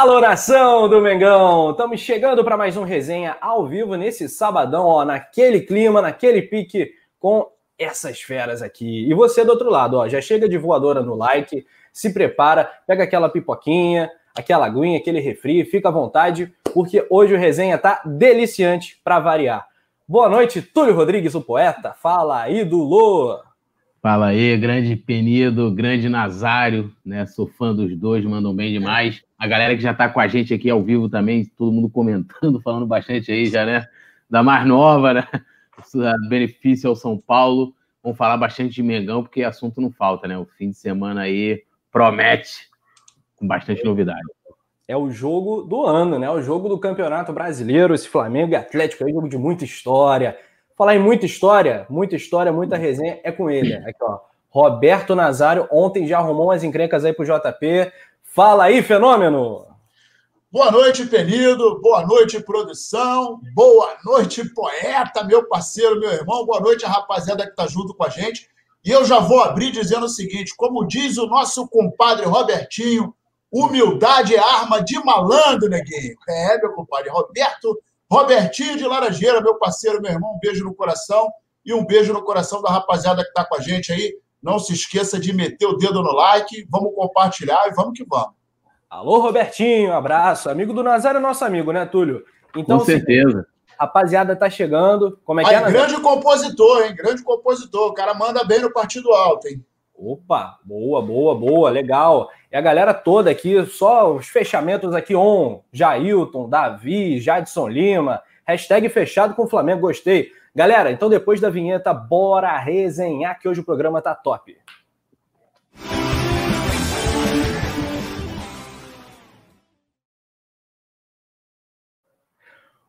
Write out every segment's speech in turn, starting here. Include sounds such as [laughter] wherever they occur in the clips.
Alô, nação do Mengão! Estamos chegando para mais um resenha ao vivo nesse sabadão, ó, naquele clima, naquele pique, com essas feras aqui. E você do outro lado, ó, já chega de voadora no like, se prepara, pega aquela pipoquinha, aquela aguinha, aquele refri, fica à vontade, porque hoje o resenha tá deliciante para variar. Boa noite, Túlio Rodrigues, o poeta. Fala aí do Lô. Fala aí, grande Penido, grande Nazário, né? Sou fã dos dois, mandam bem demais. A galera que já está com a gente aqui ao vivo também, todo mundo comentando, [laughs] falando bastante aí já, né? Da mais nova, né? Benefício ao São Paulo. Vamos falar bastante de Mengão, porque assunto não falta, né? O fim de semana aí promete com bastante novidade. É o jogo do ano, né? O jogo do Campeonato Brasileiro, esse Flamengo e Atlético aí, jogo de muita história Falar em muita história, muita história, muita resenha, é com ele. Aqui, ó. Roberto Nazário, ontem já arrumou umas encrencas aí pro JP. Fala aí, fenômeno! Boa noite, Penido. Boa noite, produção. Boa noite, poeta, meu parceiro, meu irmão. Boa noite, a rapaziada que tá junto com a gente. E eu já vou abrir dizendo o seguinte: como diz o nosso compadre Robertinho, humildade é arma de malandro, neguinho. É, meu compadre Roberto Robertinho de Laranjeira, meu parceiro, meu irmão, um beijo no coração e um beijo no coração da rapaziada que está com a gente aí. Não se esqueça de meter o dedo no like, vamos compartilhar e vamos que vamos. Alô, Robertinho, abraço. Amigo do Nazário é nosso amigo, né, Túlio? Então, com certeza. rapaziada tá chegando. Como é que é, Grande compositor, hein? Grande compositor. O cara manda bem no partido alto, hein? Opa, boa, boa, boa, legal. E a galera toda aqui, só os fechamentos aqui on. Jailton, Davi, Jadson Lima. Hashtag fechado com o Flamengo, gostei. Galera, então depois da vinheta, bora resenhar que hoje o programa tá top.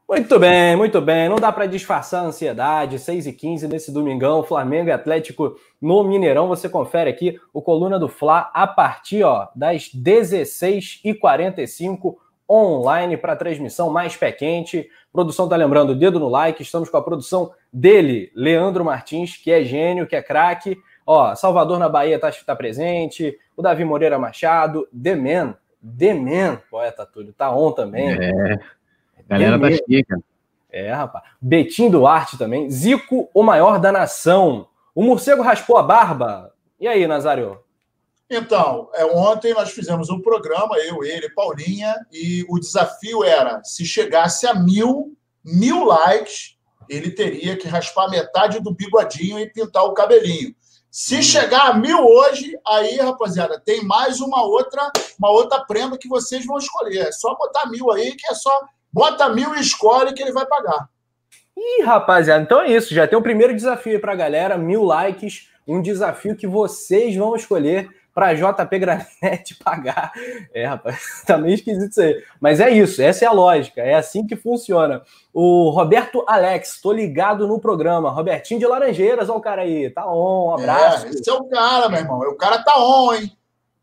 Muito bem, muito bem. Não dá para disfarçar a ansiedade. 6 e 15 nesse domingão, Flamengo e Atlético no Mineirão. Você confere aqui o Coluna do Fla a partir ó, das 16h45 online para transmissão mais pé quente. Produção tá lembrando, dedo no like. Estamos com a produção dele, Leandro Martins, que é gênio, que é craque. Ó, Salvador na Bahia tá, tá presente. O Davi Moreira Machado, The Man, The Man, poeta Túlio, tá on também. É. Galera tá chica. É, rapaz. Betim Duarte também. Zico, o maior da nação. O morcego raspou a barba. E aí, Nazário? Então, é, ontem nós fizemos um programa, eu, ele, Paulinha, e o desafio era: se chegasse a mil, mil likes, ele teria que raspar metade do bigodinho e pintar o cabelinho. Se chegar a mil hoje, aí, rapaziada, tem mais uma outra, uma outra prenda que vocês vão escolher. É só botar mil aí, que é só Bota mil e escolhe que ele vai pagar. Ih, rapaziada, então é isso. Já tem o primeiro desafio para a galera, mil likes. Um desafio que vocês vão escolher para JP Granete [laughs] pagar. É, rapaz, [laughs] tá meio esquisito isso aí. Mas é isso, essa é a lógica, é assim que funciona. O Roberto Alex, tô ligado no programa. Robertinho de Laranjeiras, ó o cara aí, tá on, um abraço. É, esse é o cara, meu irmão. O cara tá on, hein?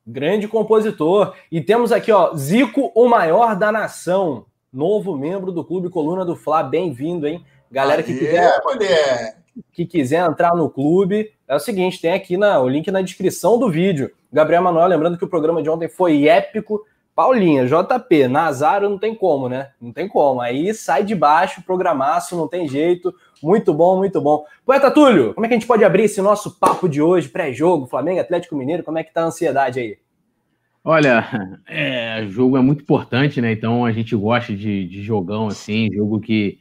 Grande compositor. E temos aqui, ó, Zico, o maior da nação novo membro do Clube Coluna do Fla. Bem-vindo, hein? Galera que quiser, que quiser entrar no clube, é o seguinte: tem aqui na, o link na descrição do vídeo. Gabriel Manuel, lembrando que o programa de ontem foi épico. Paulinha, JP, Nazário não tem como, né? Não tem como. Aí sai de baixo, programaço, não tem jeito. Muito bom, muito bom. Poeta Túlio, como é que a gente pode abrir esse nosso papo de hoje, pré-jogo, Flamengo, Atlético Mineiro? Como é que tá a ansiedade aí? Olha, é, jogo é muito importante, né? Então a gente gosta de, de jogão assim, jogo que,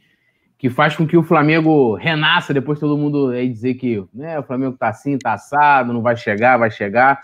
que faz com que o Flamengo renasça. Depois todo mundo aí dizer que né, o Flamengo tá assim, tá assado, não vai chegar, vai chegar.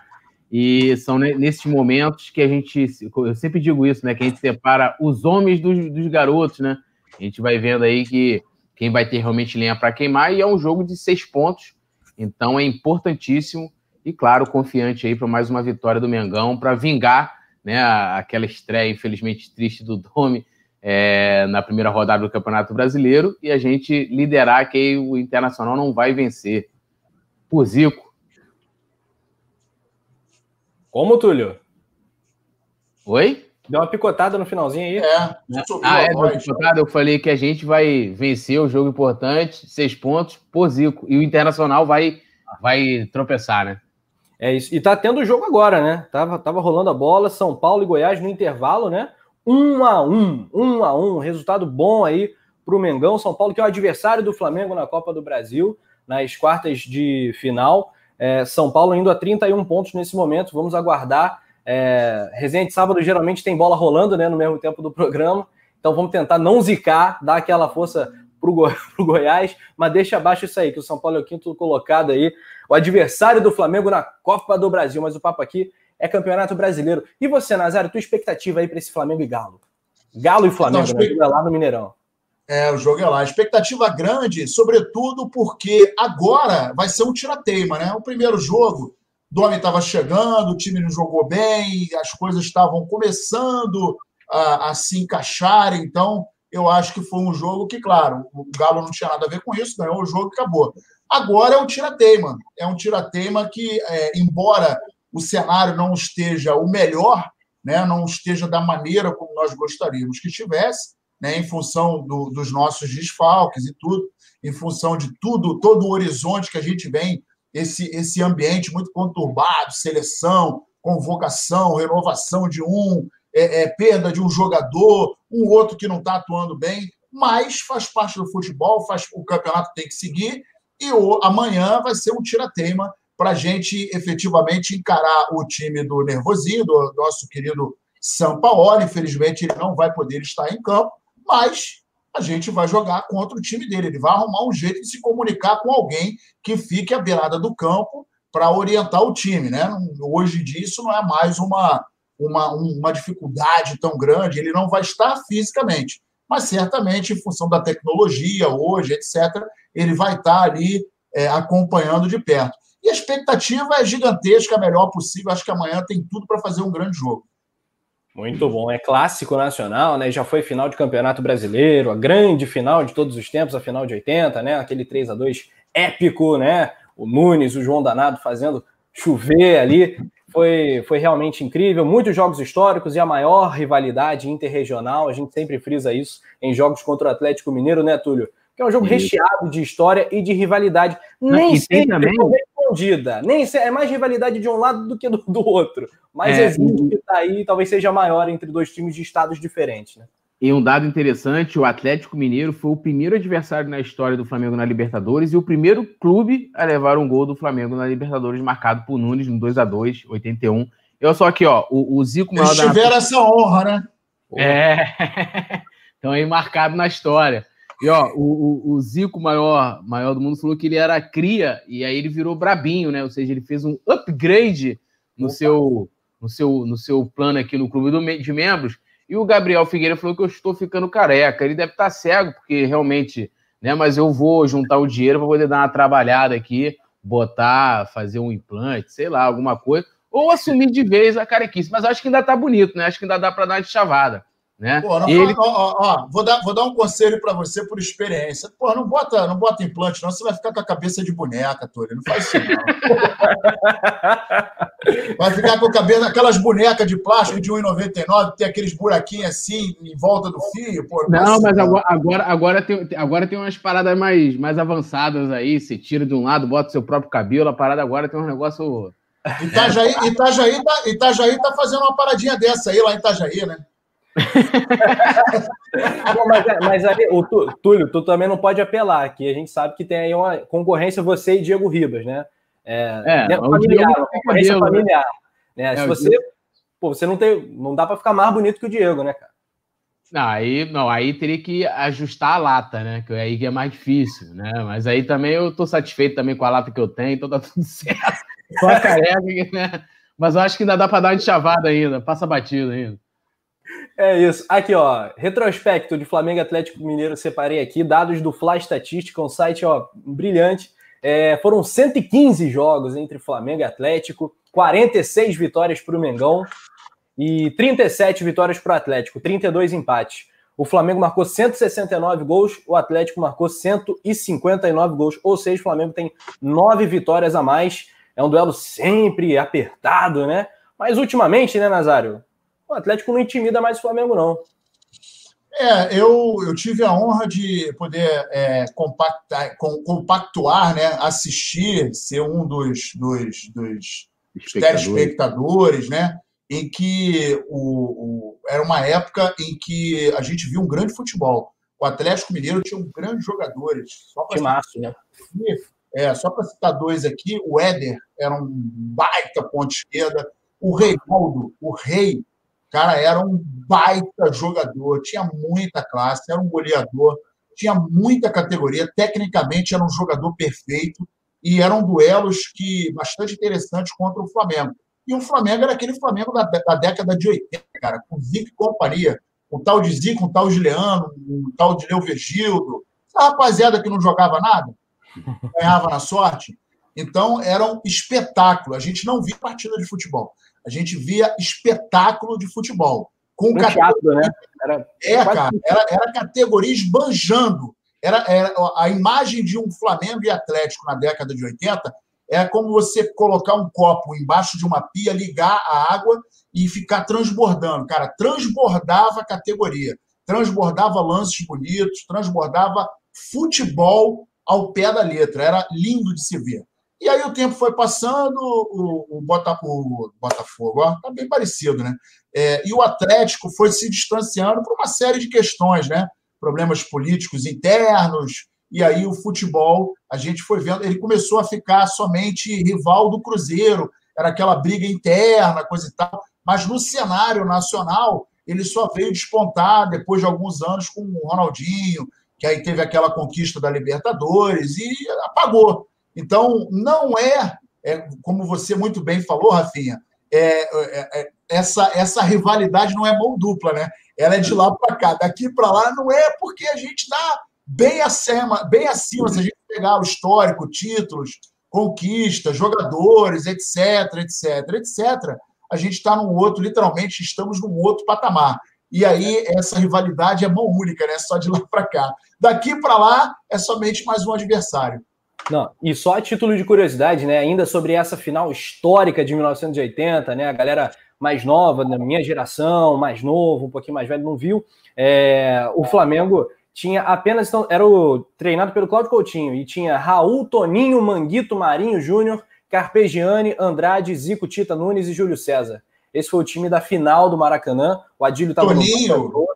E são nesses momentos que a gente, eu sempre digo isso, né? Que a gente separa os homens dos, dos garotos, né? A gente vai vendo aí que quem vai ter realmente lenha para queimar e é um jogo de seis pontos. Então é importantíssimo e, claro, confiante aí para mais uma vitória do Mengão, para vingar né, aquela estreia, infelizmente, triste do Domi é, na primeira rodada do Campeonato Brasileiro e a gente liderar que o Internacional não vai vencer. Por Zico. Como, Túlio? Oi? Deu uma picotada no finalzinho aí. É, ah, é, deu uma picotada. Eu falei que a gente vai vencer o jogo importante, seis pontos, por Zico. E o Internacional vai, vai tropeçar, né? É isso. E tá tendo o jogo agora, né? Tava, tava rolando a bola, São Paulo e Goiás no intervalo, né? 1 a 1 1 a 1 resultado bom aí para o Mengão. São Paulo, que é o adversário do Flamengo na Copa do Brasil, nas quartas de final. É, São Paulo indo a 31 pontos nesse momento. Vamos aguardar. É, resenha de sábado geralmente tem bola rolando né, no mesmo tempo do programa. Então vamos tentar não zicar, dar aquela força para o Go [laughs] Goiás, mas deixa abaixo isso aí, que o São Paulo é o quinto colocado aí, o adversário do Flamengo na Copa do Brasil. Mas o papo aqui é Campeonato Brasileiro. E você, Nazário, tua expectativa aí para esse Flamengo e Galo? Galo e Flamengo, não, né? lá no Mineirão. É, o jogo é lá. Expectativa grande, sobretudo porque agora vai ser um tira-teima, né? O primeiro jogo, Domi estava chegando, o time não jogou bem, as coisas estavam começando a, a, se encaixar, então eu acho que foi um jogo que, claro, o Galo não tinha nada a ver com isso, ganhou o jogo e acabou. Agora é um tira-teima. É um tira-teima que, é, embora o cenário não esteja o melhor, né, não esteja da maneira como nós gostaríamos que estivesse, né, em função do, dos nossos desfalques e tudo, em função de tudo, todo o horizonte que a gente vem, esse, esse ambiente muito conturbado, seleção, convocação, renovação de um, é, é, perda de um jogador, um outro que não está atuando bem, mas faz parte do futebol, faz o campeonato tem que seguir, e o, amanhã vai ser um tira-teima para a gente efetivamente encarar o time do Nervosinho, do nosso querido Sampaoli. Infelizmente, ele não vai poder estar em campo, mas a gente vai jogar contra o time dele. Ele vai arrumar um jeito de se comunicar com alguém que fique à beirada do campo para orientar o time. Né? Hoje em dia, isso não é mais uma, uma, uma dificuldade tão grande. Ele não vai estar fisicamente, mas certamente, em função da tecnologia hoje, etc., ele vai estar ali é, acompanhando de perto. E a expectativa é gigantesca, a melhor possível. Acho que amanhã tem tudo para fazer um grande jogo. Muito bom. É clássico nacional, né? Já foi final de campeonato brasileiro, a grande final de todos os tempos, a final de 80, né? Aquele 3 a 2 épico, né? O Nunes, o João Danado fazendo chover ali. Foi, foi realmente incrível. Muitos jogos históricos e a maior rivalidade interregional. A gente sempre frisa isso em jogos contra o Atlético Mineiro, né, Túlio? Que é um jogo recheado de história e de rivalidade. Nem sempre também escondida. Nem é mais rivalidade de um lado do que do, do outro. Mas é, existe que tá aí, talvez seja maior entre dois times de estados diferentes, né? E um dado interessante: o Atlético Mineiro foi o primeiro adversário na história do Flamengo na Libertadores e o primeiro clube a levar um gol do Flamengo na Libertadores, marcado por Nunes no 2 a 2 81. Eu só aqui, ó, o, o Zico. Eles tiveram da... essa honra, né? É. [laughs] então aí marcado na história. E ó, o, o, o, Zico maior, maior do mundo falou que ele era cria e aí ele virou brabinho, né? Ou seja, ele fez um upgrade no seu no seu no seu plano aqui no clube do, de membros. E o Gabriel Figueira falou que eu estou ficando careca. Ele deve estar cego porque realmente, né? Mas eu vou juntar o dinheiro para poder dar uma trabalhada aqui, botar, fazer um implante, sei lá, alguma coisa, ou assumir de vez a carequice. Mas acho que ainda tá bonito, né? Acho que ainda dá para dar uma de chavada. Né? Pô, não, ele... ó, ó, vou, dar, vou dar um conselho para você por experiência. Pô, não bota, não bota implante, não. Você vai ficar com a cabeça de boneca, Túlio. Não faz isso, não. [laughs] vai ficar com a cabeça, aquelas bonecas de plástico de 1,99, tem aqueles buraquinhos assim em volta do fio. Pô, não, não mas agora, agora, agora, tem, agora tem umas paradas mais, mais avançadas aí. Você tira de um lado, bota seu próprio cabelo. A parada agora tem um negócio. Itajaí, Itajaí, tá, Itajaí tá fazendo uma paradinha dessa aí lá em Itajaí, né? Mas, é, mas aí, o Túlio, tu também não pode apelar, que a gente sabe que tem aí uma concorrência você e Diego Ribas, né? É, é familiar, uma concorrência Diego, né? familiar. Né? É, Se você, Diego... pô, você não tem, não dá para ficar mais bonito que o Diego, né, cara? Não, aí, não, aí teria que ajustar a lata, né? Que aí é mais difícil, né? Mas aí também eu tô satisfeito também com a lata que eu tenho, então tá [laughs] tudo certo. Só a careca, né? [laughs] Mas eu acho que ainda dá para dar uma chavada ainda, passa batido ainda. É isso. Aqui, ó, retrospecto de Flamengo Atlético Mineiro, separei aqui, dados do Fla Estatística, um site, ó, brilhante. É, foram 115 jogos entre Flamengo e Atlético, 46 vitórias para o Mengão e 37 vitórias para o Atlético, 32 empates. O Flamengo marcou 169 gols, o Atlético marcou 159 gols, ou seja, o Flamengo tem nove vitórias a mais. É um duelo sempre apertado, né? Mas ultimamente, né, Nazário? O Atlético não intimida mais o Flamengo, não. É, eu, eu tive a honra de poder é, compactar, com, compactuar, né, assistir, ser um dos, dos, dos telespectadores, né? em que o, o, era uma época em que a gente viu um grande futebol. O Atlético Mineiro tinha um grandes jogadores. Só para citar, né? É, só para citar dois aqui, o Éder era um baita ponta esquerda. O Reinaldo, o Rei, cara, era um baita jogador, tinha muita classe, era um goleador, tinha muita categoria, tecnicamente era um jogador perfeito e eram duelos que bastante interessantes contra o Flamengo. E o Flamengo era aquele Flamengo da, da década de 80, cara, com Zico e companhia, um tal de Zico, um tal de Leandro, um tal de Leo Virgildo, essa rapaziada que não jogava nada, ganhava na sorte. Então, era um espetáculo. A gente não via partida de futebol. A gente via espetáculo de futebol. Com um teatro, né? Era é, cara, era, era categoria esbanjando. Era, era a imagem de um Flamengo e Atlético na década de 80 é como você colocar um copo embaixo de uma pia, ligar a água e ficar transbordando. Cara, transbordava a categoria, transbordava lances bonitos, transbordava futebol ao pé da letra. Era lindo de se ver. E aí o tempo foi passando, o, o, Botafogo, o Botafogo ó, tá bem parecido, né? É, e o Atlético foi se distanciando por uma série de questões, né? Problemas políticos internos, e aí o futebol, a gente foi vendo, ele começou a ficar somente rival do Cruzeiro, era aquela briga interna, coisa e tal, mas no cenário nacional, ele só veio despontar depois de alguns anos com o Ronaldinho, que aí teve aquela conquista da Libertadores e apagou. Então, não é, é como você muito bem falou, Rafinha, é, é, é, essa, essa rivalidade não é mão dupla, né? Ela é de lá para cá. Daqui para lá não é porque a gente está bem acima, bem acima, se a gente pegar o histórico, títulos, conquistas, jogadores, etc, etc, etc, a gente está num outro, literalmente, estamos num outro patamar. E aí essa rivalidade é mão única, né? Só de lá para cá. Daqui para lá é somente mais um adversário. Não, e só a título de curiosidade, né? Ainda sobre essa final histórica de 1980, né? A galera mais nova, da minha geração, mais novo, um pouquinho mais velho, não viu. É, o Flamengo tinha apenas. Então, era o, treinado pelo Cláudio Coutinho e tinha Raul, Toninho, Manguito, Marinho Júnior, Carpegiani, Andrade, Zico, Tita Nunes e Júlio César. Esse foi o time da final do Maracanã. O Adílio estava no. Toninho.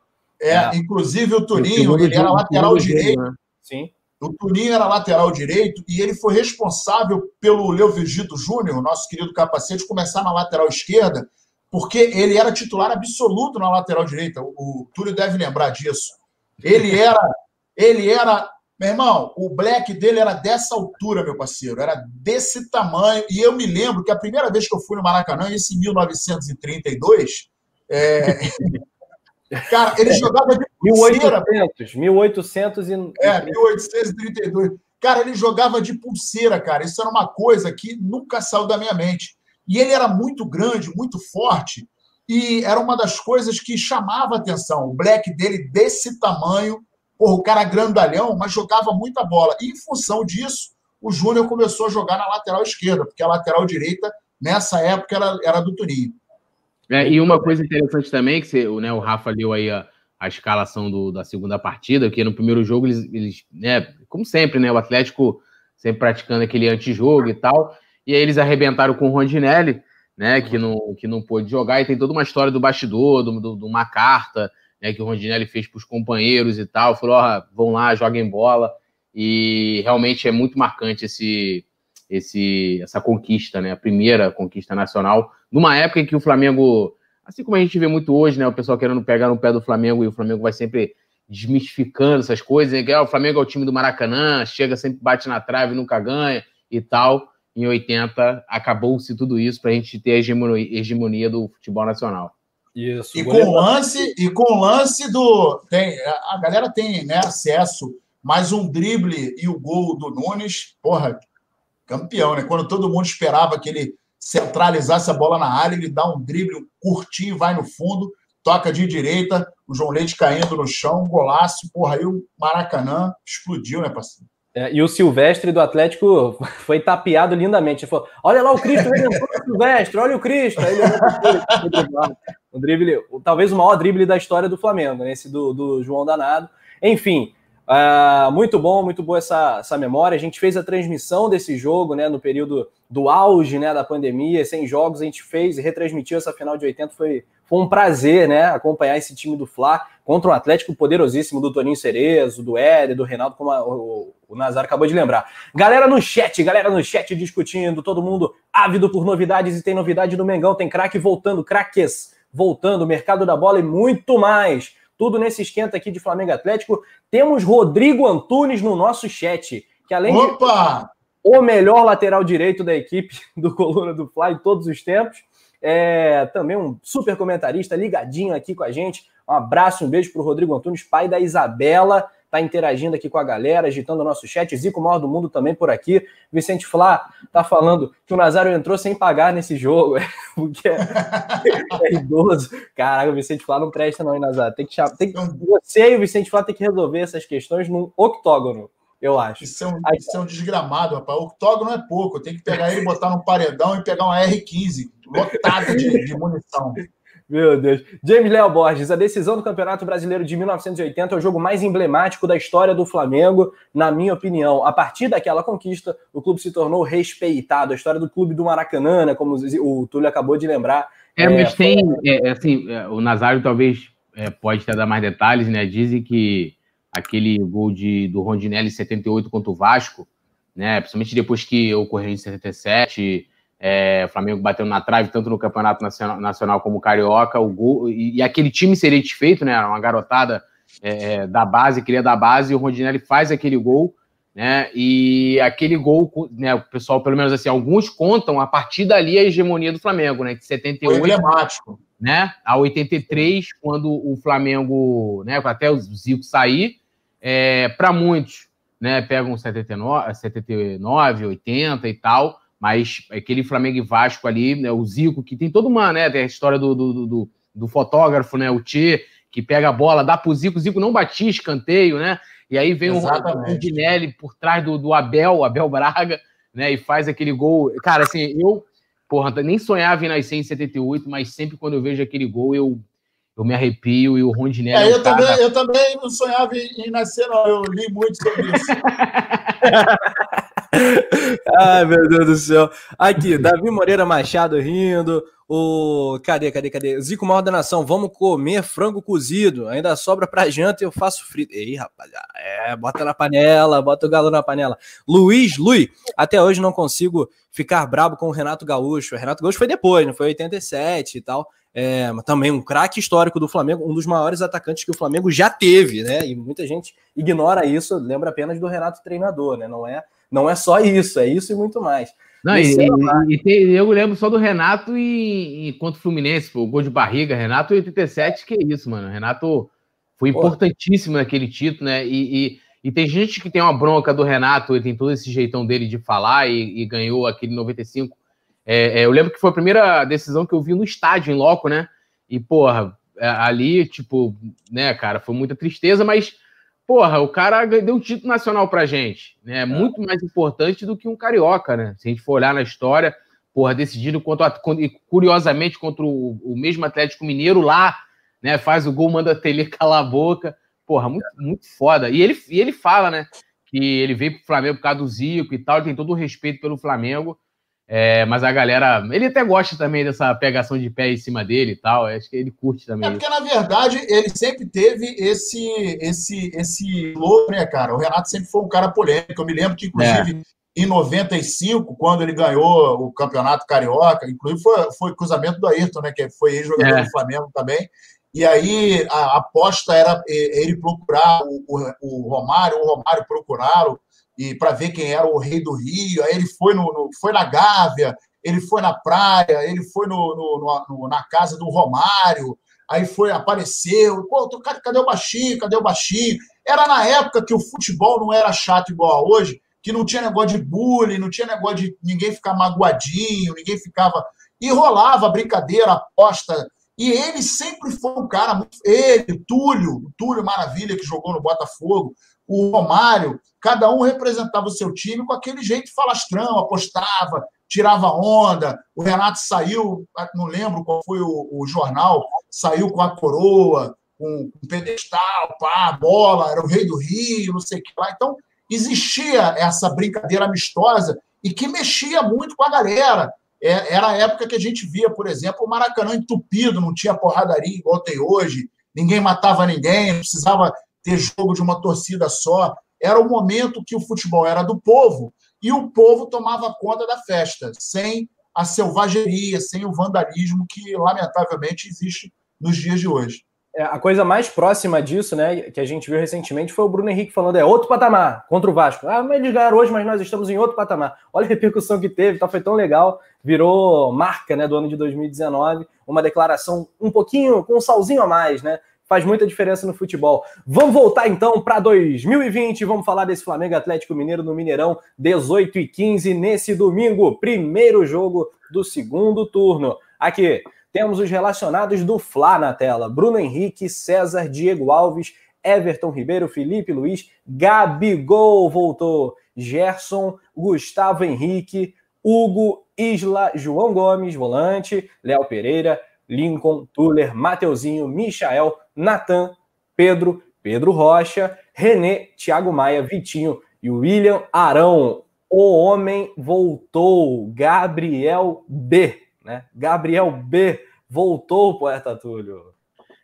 É, é, inclusive o Toninho, ele era lateral direito. Né? Sim. O Tuninho era lateral direito e ele foi responsável pelo Leo Virgito Júnior, nosso querido capacete, começar na lateral esquerda, porque ele era titular absoluto na lateral direita. O, o Túlio deve lembrar disso. Ele era, ele era, meu irmão, o black dele era dessa altura, meu parceiro, era desse tamanho. E eu me lembro que a primeira vez que eu fui no Maracanã, isso em 1932, é, [laughs] Cara, ele jogava de pulseira. 1800, 1800 e... É, 1832. Cara, ele jogava de pulseira, cara. Isso era uma coisa que nunca saiu da minha mente. E ele era muito grande, muito forte, e era uma das coisas que chamava atenção. O black dele desse tamanho, porra, o cara grandalhão, mas jogava muita bola. E em função disso, o Júnior começou a jogar na lateral esquerda, porque a lateral direita, nessa época, era, era do Tuninho. É, e uma coisa interessante também, que você, né, o Rafa leu aí a, a escalação do, da segunda partida, que no primeiro jogo eles, eles né, como sempre, né, o Atlético sempre praticando aquele antijogo e tal, e aí eles arrebentaram com o Rondinelli, né, que não, que não pôde jogar, e tem toda uma história do bastidor, de uma carta, né, que o Rondinelli fez para os companheiros e tal, falou, ó, vão lá, joguem bola, e realmente é muito marcante esse, esse, essa conquista, né? A primeira conquista nacional, numa época em que o Flamengo, assim como a gente vê muito hoje, né? O pessoal querendo pegar no pé do Flamengo e o Flamengo vai sempre desmistificando essas coisas, né? que ah, o Flamengo é o time do Maracanã, chega sempre bate na trave, nunca ganha e tal. Em 80 acabou-se tudo isso para a gente ter a hegemonia, hegemonia do futebol nacional. Isso. E com lance e com lance do tem a galera tem né, acesso mais um drible e o gol do Nunes, porra, campeão, né? Quando todo mundo esperava que ele centralizasse a bola na área, ele dá um drible curtinho, vai no fundo, toca de direita, o João Leite caindo no chão, golaço, porra, aí o Maracanã explodiu, né, parceiro? É, e o Silvestre do Atlético [laughs] foi tapeado lindamente. Ele falou: Olha lá o Cristo Silvestre, olha o Cristo. Aí ele o drible, talvez o maior drible da história do Flamengo, né? esse do, do João Danado. Enfim, Uh, muito bom, muito boa essa, essa memória. A gente fez a transmissão desse jogo, né, no período do auge né, da pandemia, sem jogos, a gente fez e retransmitiu essa final de 80. Foi, foi um prazer né, acompanhar esse time do Fla contra um Atlético poderosíssimo do Toninho Cerezo, do Éder, do Reinaldo, como a, o, o Nazar acabou de lembrar. Galera no chat, galera no chat discutindo, todo mundo ávido por novidades e tem novidade do Mengão, tem craque voltando, craques voltando, mercado da bola e muito mais. Tudo nesse esquenta aqui de Flamengo Atlético. Temos Rodrigo Antunes no nosso chat, que além Opa! de o melhor lateral direito da equipe [laughs] do Coluna do Fly em todos os tempos. É, também um super comentarista ligadinho aqui com a gente. Um abraço, um beijo para o Rodrigo Antunes, pai da Isabela, tá interagindo aqui com a galera, agitando o nosso chat. Zico Maior do Mundo também por aqui. Vicente Flá tá falando que o Nazário entrou sem pagar nesse jogo, [laughs] porque é, é idoso. Caraca, o Vicente Flá não presta não, hein, Nazário? Tem que chamar, tem que, você e o Vicente Flá tem que resolver essas questões num octógono eu acho. Isso é um, Aí, isso é um desgramado, rapaz. O octógono é pouco. Tem que pegar ele, botar num paredão e pegar uma R15 lotado de, de munição. Meu Deus. James Léo Borges, a decisão do Campeonato Brasileiro de 1980 é o jogo mais emblemático da história do Flamengo, na minha opinião. A partir daquela conquista, o clube se tornou respeitado. A história do clube do Maracanã, né, como o Túlio acabou de lembrar. É, mas é, tem, é, assim, é, o Nazário talvez é, pode até dar mais detalhes, né? Dizem que aquele gol de, do Rondinelli em 78 contra o Vasco, né? Principalmente depois que ocorreu em 77, é, o Flamengo bateu na trave, tanto no Campeonato Nacional, nacional como Carioca, o gol, e, e, aquele time seria desfeito, né? Uma garotada é, é da base, queria da base, e o Rondinelli faz aquele gol, né? E aquele gol, né? O pessoal, pelo menos assim, alguns contam a partir dali a hegemonia do Flamengo, né? De 78. Foi emblemático. Né, a 83, quando o Flamengo, né, até o Zico sair, é, para muitos, né, pegam 79, 79, 80 e tal, mas aquele Flamengo e Vasco ali, né, o Zico, que tem toda uma, né, tem a história do, do, do, do fotógrafo, né, o Tchê, que pega a bola, dá pro Zico, o Zico não batia escanteio, né, e aí vem Exatamente. o Rondinelli por trás do, do Abel, Abel Braga, né, e faz aquele gol. Cara, assim, eu, porra, nem sonhava em nascer em 78, mas sempre quando eu vejo aquele gol, eu eu me arrepio e o Rondinelli. É, eu, também, eu também não sonhava em, nascer, não. Eu li muito sobre isso. [laughs] Ai, meu Deus do céu. Aqui, Davi Moreira Machado rindo. O. Cadê, cadê, cadê? Zico Maior da Nação, vamos comer frango cozido. Ainda sobra pra janta e eu faço frito. Ei, rapaziada. É, bota na panela, bota o galo na panela. Luiz, Lui, até hoje não consigo ficar brabo com o Renato Gaúcho. O Renato Gaúcho foi depois, não foi 87 e tal é, também um craque histórico do Flamengo, um dos maiores atacantes que o Flamengo já teve, né? E muita gente ignora isso, lembra apenas do Renato treinador, né? Não é, não é só isso, é isso e muito mais. Não, e, e, e tem, eu lembro só do Renato e, e contra o Fluminense, o gol de barriga, Renato 87, que é isso, mano. Renato foi importantíssimo Pô. naquele título, né? E, e, tem gente que tem uma bronca do Renato, ele tem todo esse jeitão dele de falar e, ganhou aquele 95 é, é, eu lembro que foi a primeira decisão que eu vi no estádio, em loco, né? E, porra, é, ali, tipo, né, cara, foi muita tristeza, mas, porra, o cara deu um título nacional pra gente, né? É muito mais importante do que um carioca, né? Se a gente for olhar na história, porra, decidido contra, curiosamente contra o, o mesmo Atlético Mineiro lá, né? Faz o gol, manda a Tele [laughs] calar a boca. Porra, muito, muito foda. E ele, e ele fala, né? Que ele veio pro Flamengo por causa do Zico e tal, ele tem todo o respeito pelo Flamengo. É, mas a galera, ele até gosta também dessa pegação de pé em cima dele e tal. Acho que ele curte também. É porque, na verdade, ele sempre teve esse esse esse louco, né, cara? O Renato sempre foi um cara polêmico. Eu me lembro que, inclusive, é. em 95, quando ele ganhou o Campeonato Carioca, inclusive foi, foi cruzamento do Ayrton, né? Que foi ex-jogador é. do Flamengo também. E aí a aposta era ele procurar o, o, o Romário, o Romário procurá-lo e para ver quem era o rei do Rio. Aí ele foi, no, no, foi na Gávea, ele foi na praia, ele foi no, no, na casa do Romário, aí foi, apareceu, pô, cadê o baixinho? Cadê o baixinho? Era na época que o futebol não era chato igual a hoje, que não tinha negócio de bullying, não tinha negócio de ninguém ficar magoadinho, ninguém ficava. E rolava brincadeira, aposta. E ele sempre foi um cara, ele, Túlio, Túlio Maravilha, que jogou no Botafogo, o Romário, cada um representava o seu time com aquele jeito falastrão, apostava, tirava onda. O Renato saiu, não lembro qual foi o, o jornal, saiu com a coroa, com, com pedestal, pá, bola, era o rei do Rio, não sei o que lá. Então, existia essa brincadeira amistosa e que mexia muito com a galera. É, era a época que a gente via, por exemplo, o Maracanã entupido, não tinha porradaria igual tem hoje, ninguém matava ninguém, precisava ter jogo de uma torcida só. Era o momento que o futebol era do povo e o povo tomava conta da festa, sem a selvageria, sem o vandalismo que, lamentavelmente, existe nos dias de hoje. É, a coisa mais próxima disso, né, que a gente viu recentemente, foi o Bruno Henrique falando, é outro patamar, contra o Vasco. Ah, mas eles hoje, mas nós estamos em outro patamar. Olha a repercussão que teve, tá, foi tão legal, virou marca, né, do ano de 2019, uma declaração um pouquinho, com um salzinho a mais, né, faz muita diferença no futebol. Vamos voltar então para 2020, vamos falar desse Flamengo Atlético Mineiro no Mineirão, 18 e 15 nesse domingo, primeiro jogo do segundo turno. Aqui, temos os relacionados do Fla na tela: Bruno Henrique, César, Diego Alves, Everton Ribeiro, Felipe Luiz, Gabigol voltou, Gerson, Gustavo Henrique, Hugo, Isla, João Gomes, volante, Léo Pereira, Lincoln, Tuller, Mateuzinho, Michael, Natan, Pedro, Pedro Rocha, René, Thiago Maia, Vitinho e William Arão. O homem voltou, Gabriel B né? Gabriel B voltou, poeta Túlio.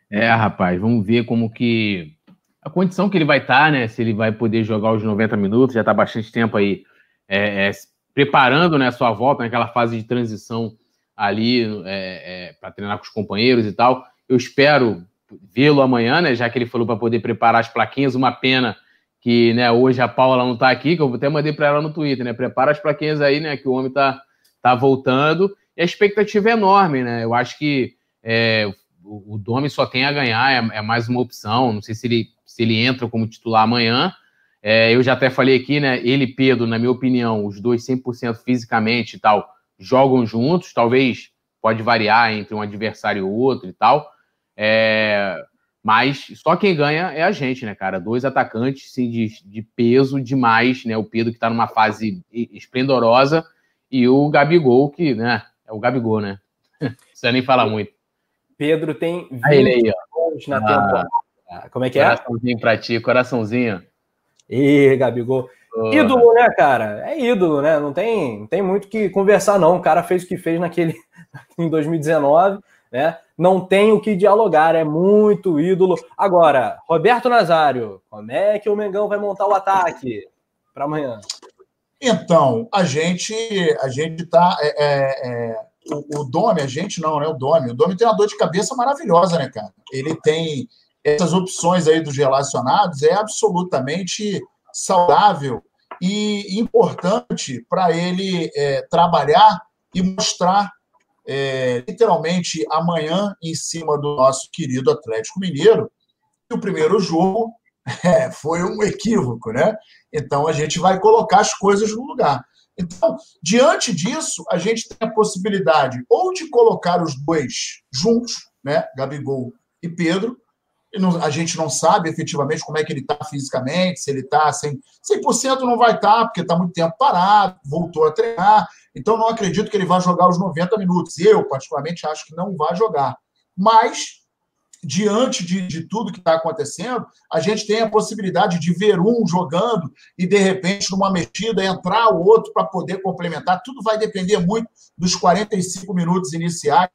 É, rapaz, vamos ver como que a condição que ele vai estar, tá, né? Se ele vai poder jogar os 90 minutos, já está bastante tempo aí é, é, preparando né, a sua volta naquela fase de transição ali é, é para treinar com os companheiros e tal. Eu espero vê-lo amanhã, né? Já que ele falou para poder preparar as plaquinhas, uma pena que né, hoje a Paula não está aqui, que eu até mandei para ela no Twitter, né? Prepara as plaquinhas aí, né? Que o homem está tá voltando e a expectativa é enorme, né? Eu acho que é, o, o Domi só tem a ganhar, é, é, mais uma opção. Não sei se ele, se ele entra como titular amanhã. É, eu já até falei aqui, né? Ele e Pedro, na minha opinião, os dois 100% fisicamente e tal, jogam juntos. Talvez pode variar entre um adversário e outro e tal. É, mas só quem ganha é a gente, né, cara? Dois atacantes sim, de, de peso demais, né? O Pedro que está numa fase esplendorosa e o Gabigol que, né? É o Gabigol, né? Não [laughs] precisa nem falar muito. Pedro tem 20 aí, aí, gols na ah, temporada. Como é que é? Coraçãozinho pra ti, coraçãozinho. Ih, Gabigol. Ídolo, né, cara? É ídolo, né? Não tem, não tem muito que conversar, não. O cara fez o que fez naquele [laughs] em 2019, né? Não tem o que dialogar, é muito ídolo. Agora, Roberto Nazário, como é que o Mengão vai montar o ataque para amanhã? Então, a gente a gente está. É, é, é, o, o Domi, a gente não, né? O Domi. O Domi tem uma dor de cabeça maravilhosa, né, cara? Ele tem essas opções aí dos relacionados, é absolutamente saudável e importante para ele é, trabalhar e mostrar é, literalmente amanhã em cima do nosso querido Atlético Mineiro. E o primeiro jogo [laughs] é, foi um equívoco, né? Então a gente vai colocar as coisas no lugar. Então, diante disso, a gente tem a possibilidade ou de colocar os dois juntos, né? Gabigol e Pedro. A gente não sabe efetivamente como é que ele está fisicamente, se ele está 100%, 100% não vai estar, tá, porque está muito tempo parado, voltou a treinar. Então, não acredito que ele vá jogar os 90 minutos. Eu, particularmente, acho que não vai jogar. Mas diante de, de tudo que está acontecendo, a gente tem a possibilidade de ver um jogando e, de repente, numa mexida, entrar o outro para poder complementar. Tudo vai depender muito dos 45 minutos iniciais.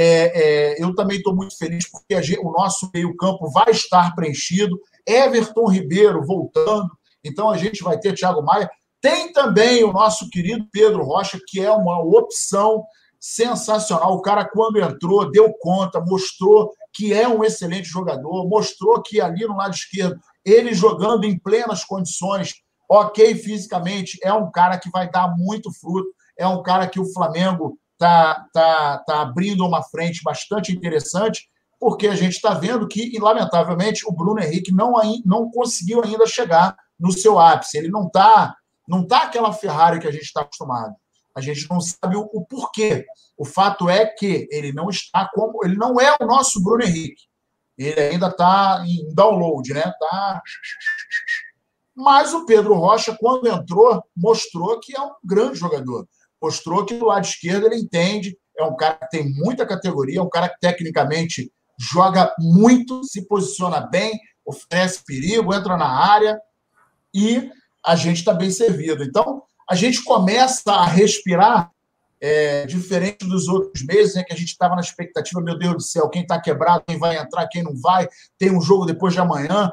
É, é, eu também estou muito feliz porque gente, o nosso meio-campo vai estar preenchido. Everton Ribeiro voltando. Então, a gente vai ter Thiago Maia. Tem também o nosso querido Pedro Rocha, que é uma opção sensacional. O cara, quando entrou, deu conta, mostrou que é um excelente jogador, mostrou que ali no lado esquerdo, ele jogando em plenas condições, ok fisicamente, é um cara que vai dar muito fruto, é um cara que o Flamengo está tá, tá abrindo uma frente bastante interessante, porque a gente está vendo que, lamentavelmente, o Bruno Henrique não, não conseguiu ainda chegar no seu ápice. Ele não está não tá aquela Ferrari que a gente está acostumado. A gente não sabe o, o, porquê. O fato é que ele não está como. Ele não é o nosso Bruno Henrique. Ele ainda está em download, né? Tá... Mas o Pedro Rocha, quando entrou, mostrou que é um grande jogador. Mostrou que do lado esquerdo ele entende, é um cara que tem muita categoria, é um cara que tecnicamente joga muito, se posiciona bem, oferece perigo, entra na área e a gente está bem servido. Então, a gente começa a respirar é, diferente dos outros meses, em que a gente estava na expectativa, meu Deus do céu, quem está quebrado, quem vai entrar, quem não vai, tem um jogo depois de amanhã.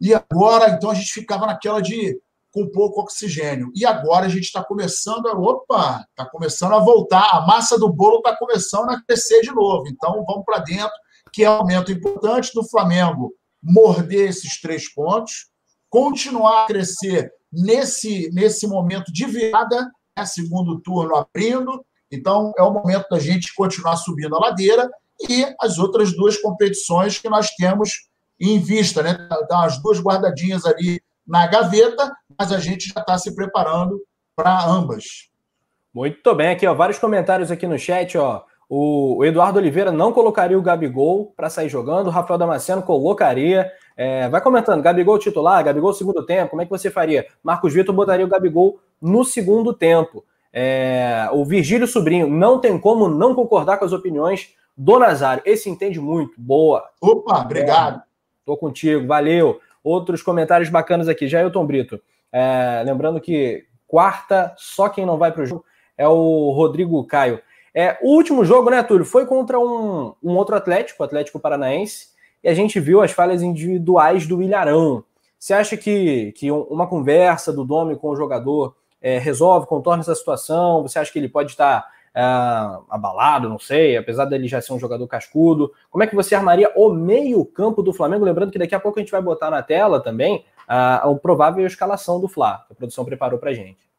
E agora, então, a gente ficava naquela de com pouco oxigênio. E agora a gente está começando a. Opa! Está começando a voltar. A massa do bolo está começando a crescer de novo. Então vamos para dentro, que é um momento importante do Flamengo morder esses três pontos, continuar a crescer nesse, nesse momento de virada, né, segundo turno abrindo. Então é o momento da gente continuar subindo a ladeira e as outras duas competições que nós temos em vista, né? Dar as duas guardadinhas ali na gaveta, mas a gente já está se preparando para ambas. Muito bem, aqui ó, vários comentários aqui no chat, ó. O Eduardo Oliveira não colocaria o Gabigol para sair jogando, o Rafael Damasceno colocaria. É, vai comentando, Gabigol titular, Gabigol segundo tempo, como é que você faria? Marcos Vitor botaria o Gabigol no segundo tempo. É, o Virgílio Sobrinho não tem como não concordar com as opiniões do Nazário. Esse entende muito. Boa. Opa, obrigado. É, tô contigo, valeu outros comentários bacanas aqui. Jailton Brito, é, lembrando que quarta, só quem não vai para o jogo é o Rodrigo Caio. É, o último jogo, né, Túlio, foi contra um, um outro Atlético, o Atlético Paranaense, e a gente viu as falhas individuais do Ilharão. Você acha que, que uma conversa do Domi com o jogador é, resolve, contorna essa situação? Você acha que ele pode estar uh, abalado, não sei, apesar dele já ser um jogador cascudo. Como é que você armaria o meio-campo do Flamengo? Lembrando que daqui a pouco a gente vai botar na tela também uh, a provável escalação do Fla, que a produção preparou para gente.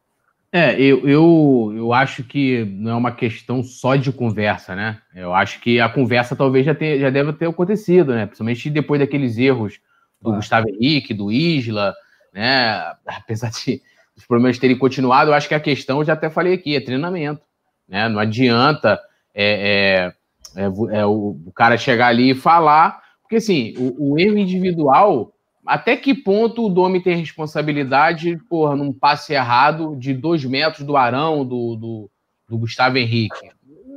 É, eu, eu, eu acho que não é uma questão só de conversa, né? Eu acho que a conversa talvez já, tenha, já deve ter acontecido, né? Principalmente depois daqueles erros do. Gustavo Henrique, do Isla, né? [laughs] Apesar de os problemas terem continuado, eu acho que a questão, eu já até falei aqui, é treinamento. Né? Não adianta é, é, é, é o, o, cara chegar ali e falar, porque assim, o, o, erro individual, até que ponto o Domi tem responsabilidade, porra, num passe errado de dois metros do Arão, do, do, do Gustavo Henrique?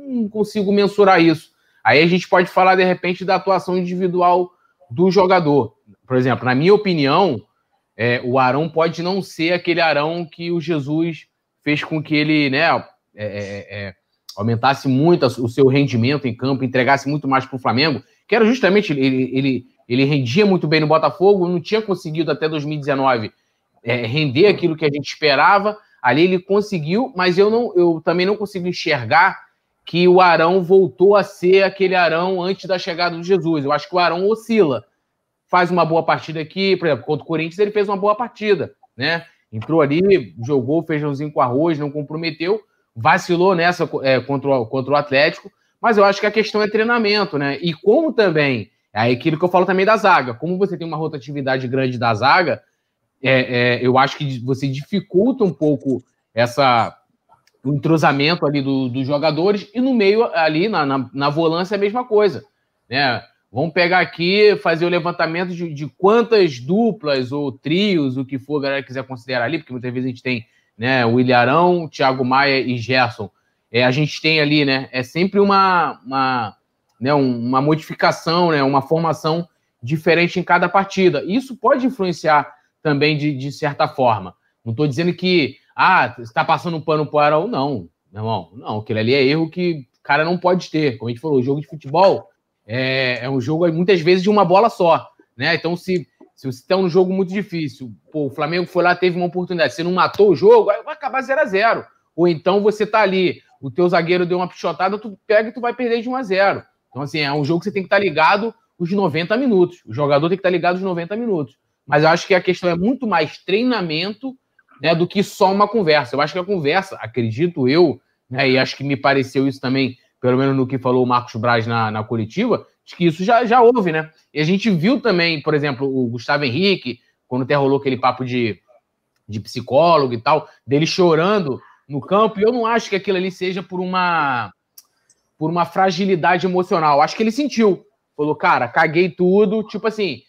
Não consigo mensurar isso. Aí a gente pode falar, de repente, da atuação individual do jogador. Por exemplo, na minha opinião, é, o Arão pode não ser aquele Arão que o Jesus fez com que ele, né, é, é, é, aumentasse muito o seu rendimento em campo, entregasse muito mais para o Flamengo, que era justamente ele, ele, ele rendia muito bem no Botafogo, não tinha conseguido até 2019 é, render aquilo que a gente esperava. Ali ele conseguiu, mas eu não, eu também não consigo enxergar que o Arão voltou a ser aquele Arão antes da chegada do Jesus. Eu acho que o Arão oscila. Faz uma boa partida aqui, por exemplo, contra o Corinthians ele fez uma boa partida, né? Entrou ali, jogou feijãozinho com arroz, não comprometeu, vacilou nessa é, contra, o, contra o Atlético, mas eu acho que a questão é treinamento, né? E como também, é aquilo que eu falo também da zaga, como você tem uma rotatividade grande da zaga, é, é, eu acho que você dificulta um pouco essa o entrosamento ali do, dos jogadores, e no meio ali, na, na, na volância, é a mesma coisa, né? Vamos pegar aqui, fazer o levantamento de, de quantas duplas ou trios, o que for a galera quiser considerar ali, porque muitas vezes a gente tem né? O Ilharão, Thiago Maia e Gerson. É, a gente tem ali, né? É sempre uma, uma, né, uma modificação, né? Uma formação diferente em cada partida. Isso pode influenciar também de, de certa forma. Não estou dizendo que ah, está passando um pano para o Arão, não, meu irmão. Não, aquilo ali é erro que o cara não pode ter. Como a gente falou, o jogo de futebol é, é um jogo muitas vezes de uma bola só, né? Então, se se você está num jogo muito difícil, pô, o Flamengo foi lá, teve uma oportunidade, você não matou o jogo, vai acabar 0 a 0 Ou então você tá ali, o teu zagueiro deu uma pichotada, tu pega e tu vai perder de 1 a 0 Então, assim, é um jogo que você tem que estar tá ligado os 90 minutos. O jogador tem que estar tá ligado os 90 minutos. Mas eu acho que a questão é muito mais treinamento né, do que só uma conversa. Eu acho que a conversa, acredito eu, né, e acho que me pareceu isso também, pelo menos no que falou o Marcos Braz na, na coletiva, Acho que isso já, já houve, né? E a gente viu também, por exemplo, o Gustavo Henrique, quando até rolou aquele papo de, de psicólogo e tal, dele chorando no campo, e eu não acho que aquilo ali seja por uma por uma fragilidade emocional. Acho que ele sentiu. Falou, cara, caguei tudo, tipo assim.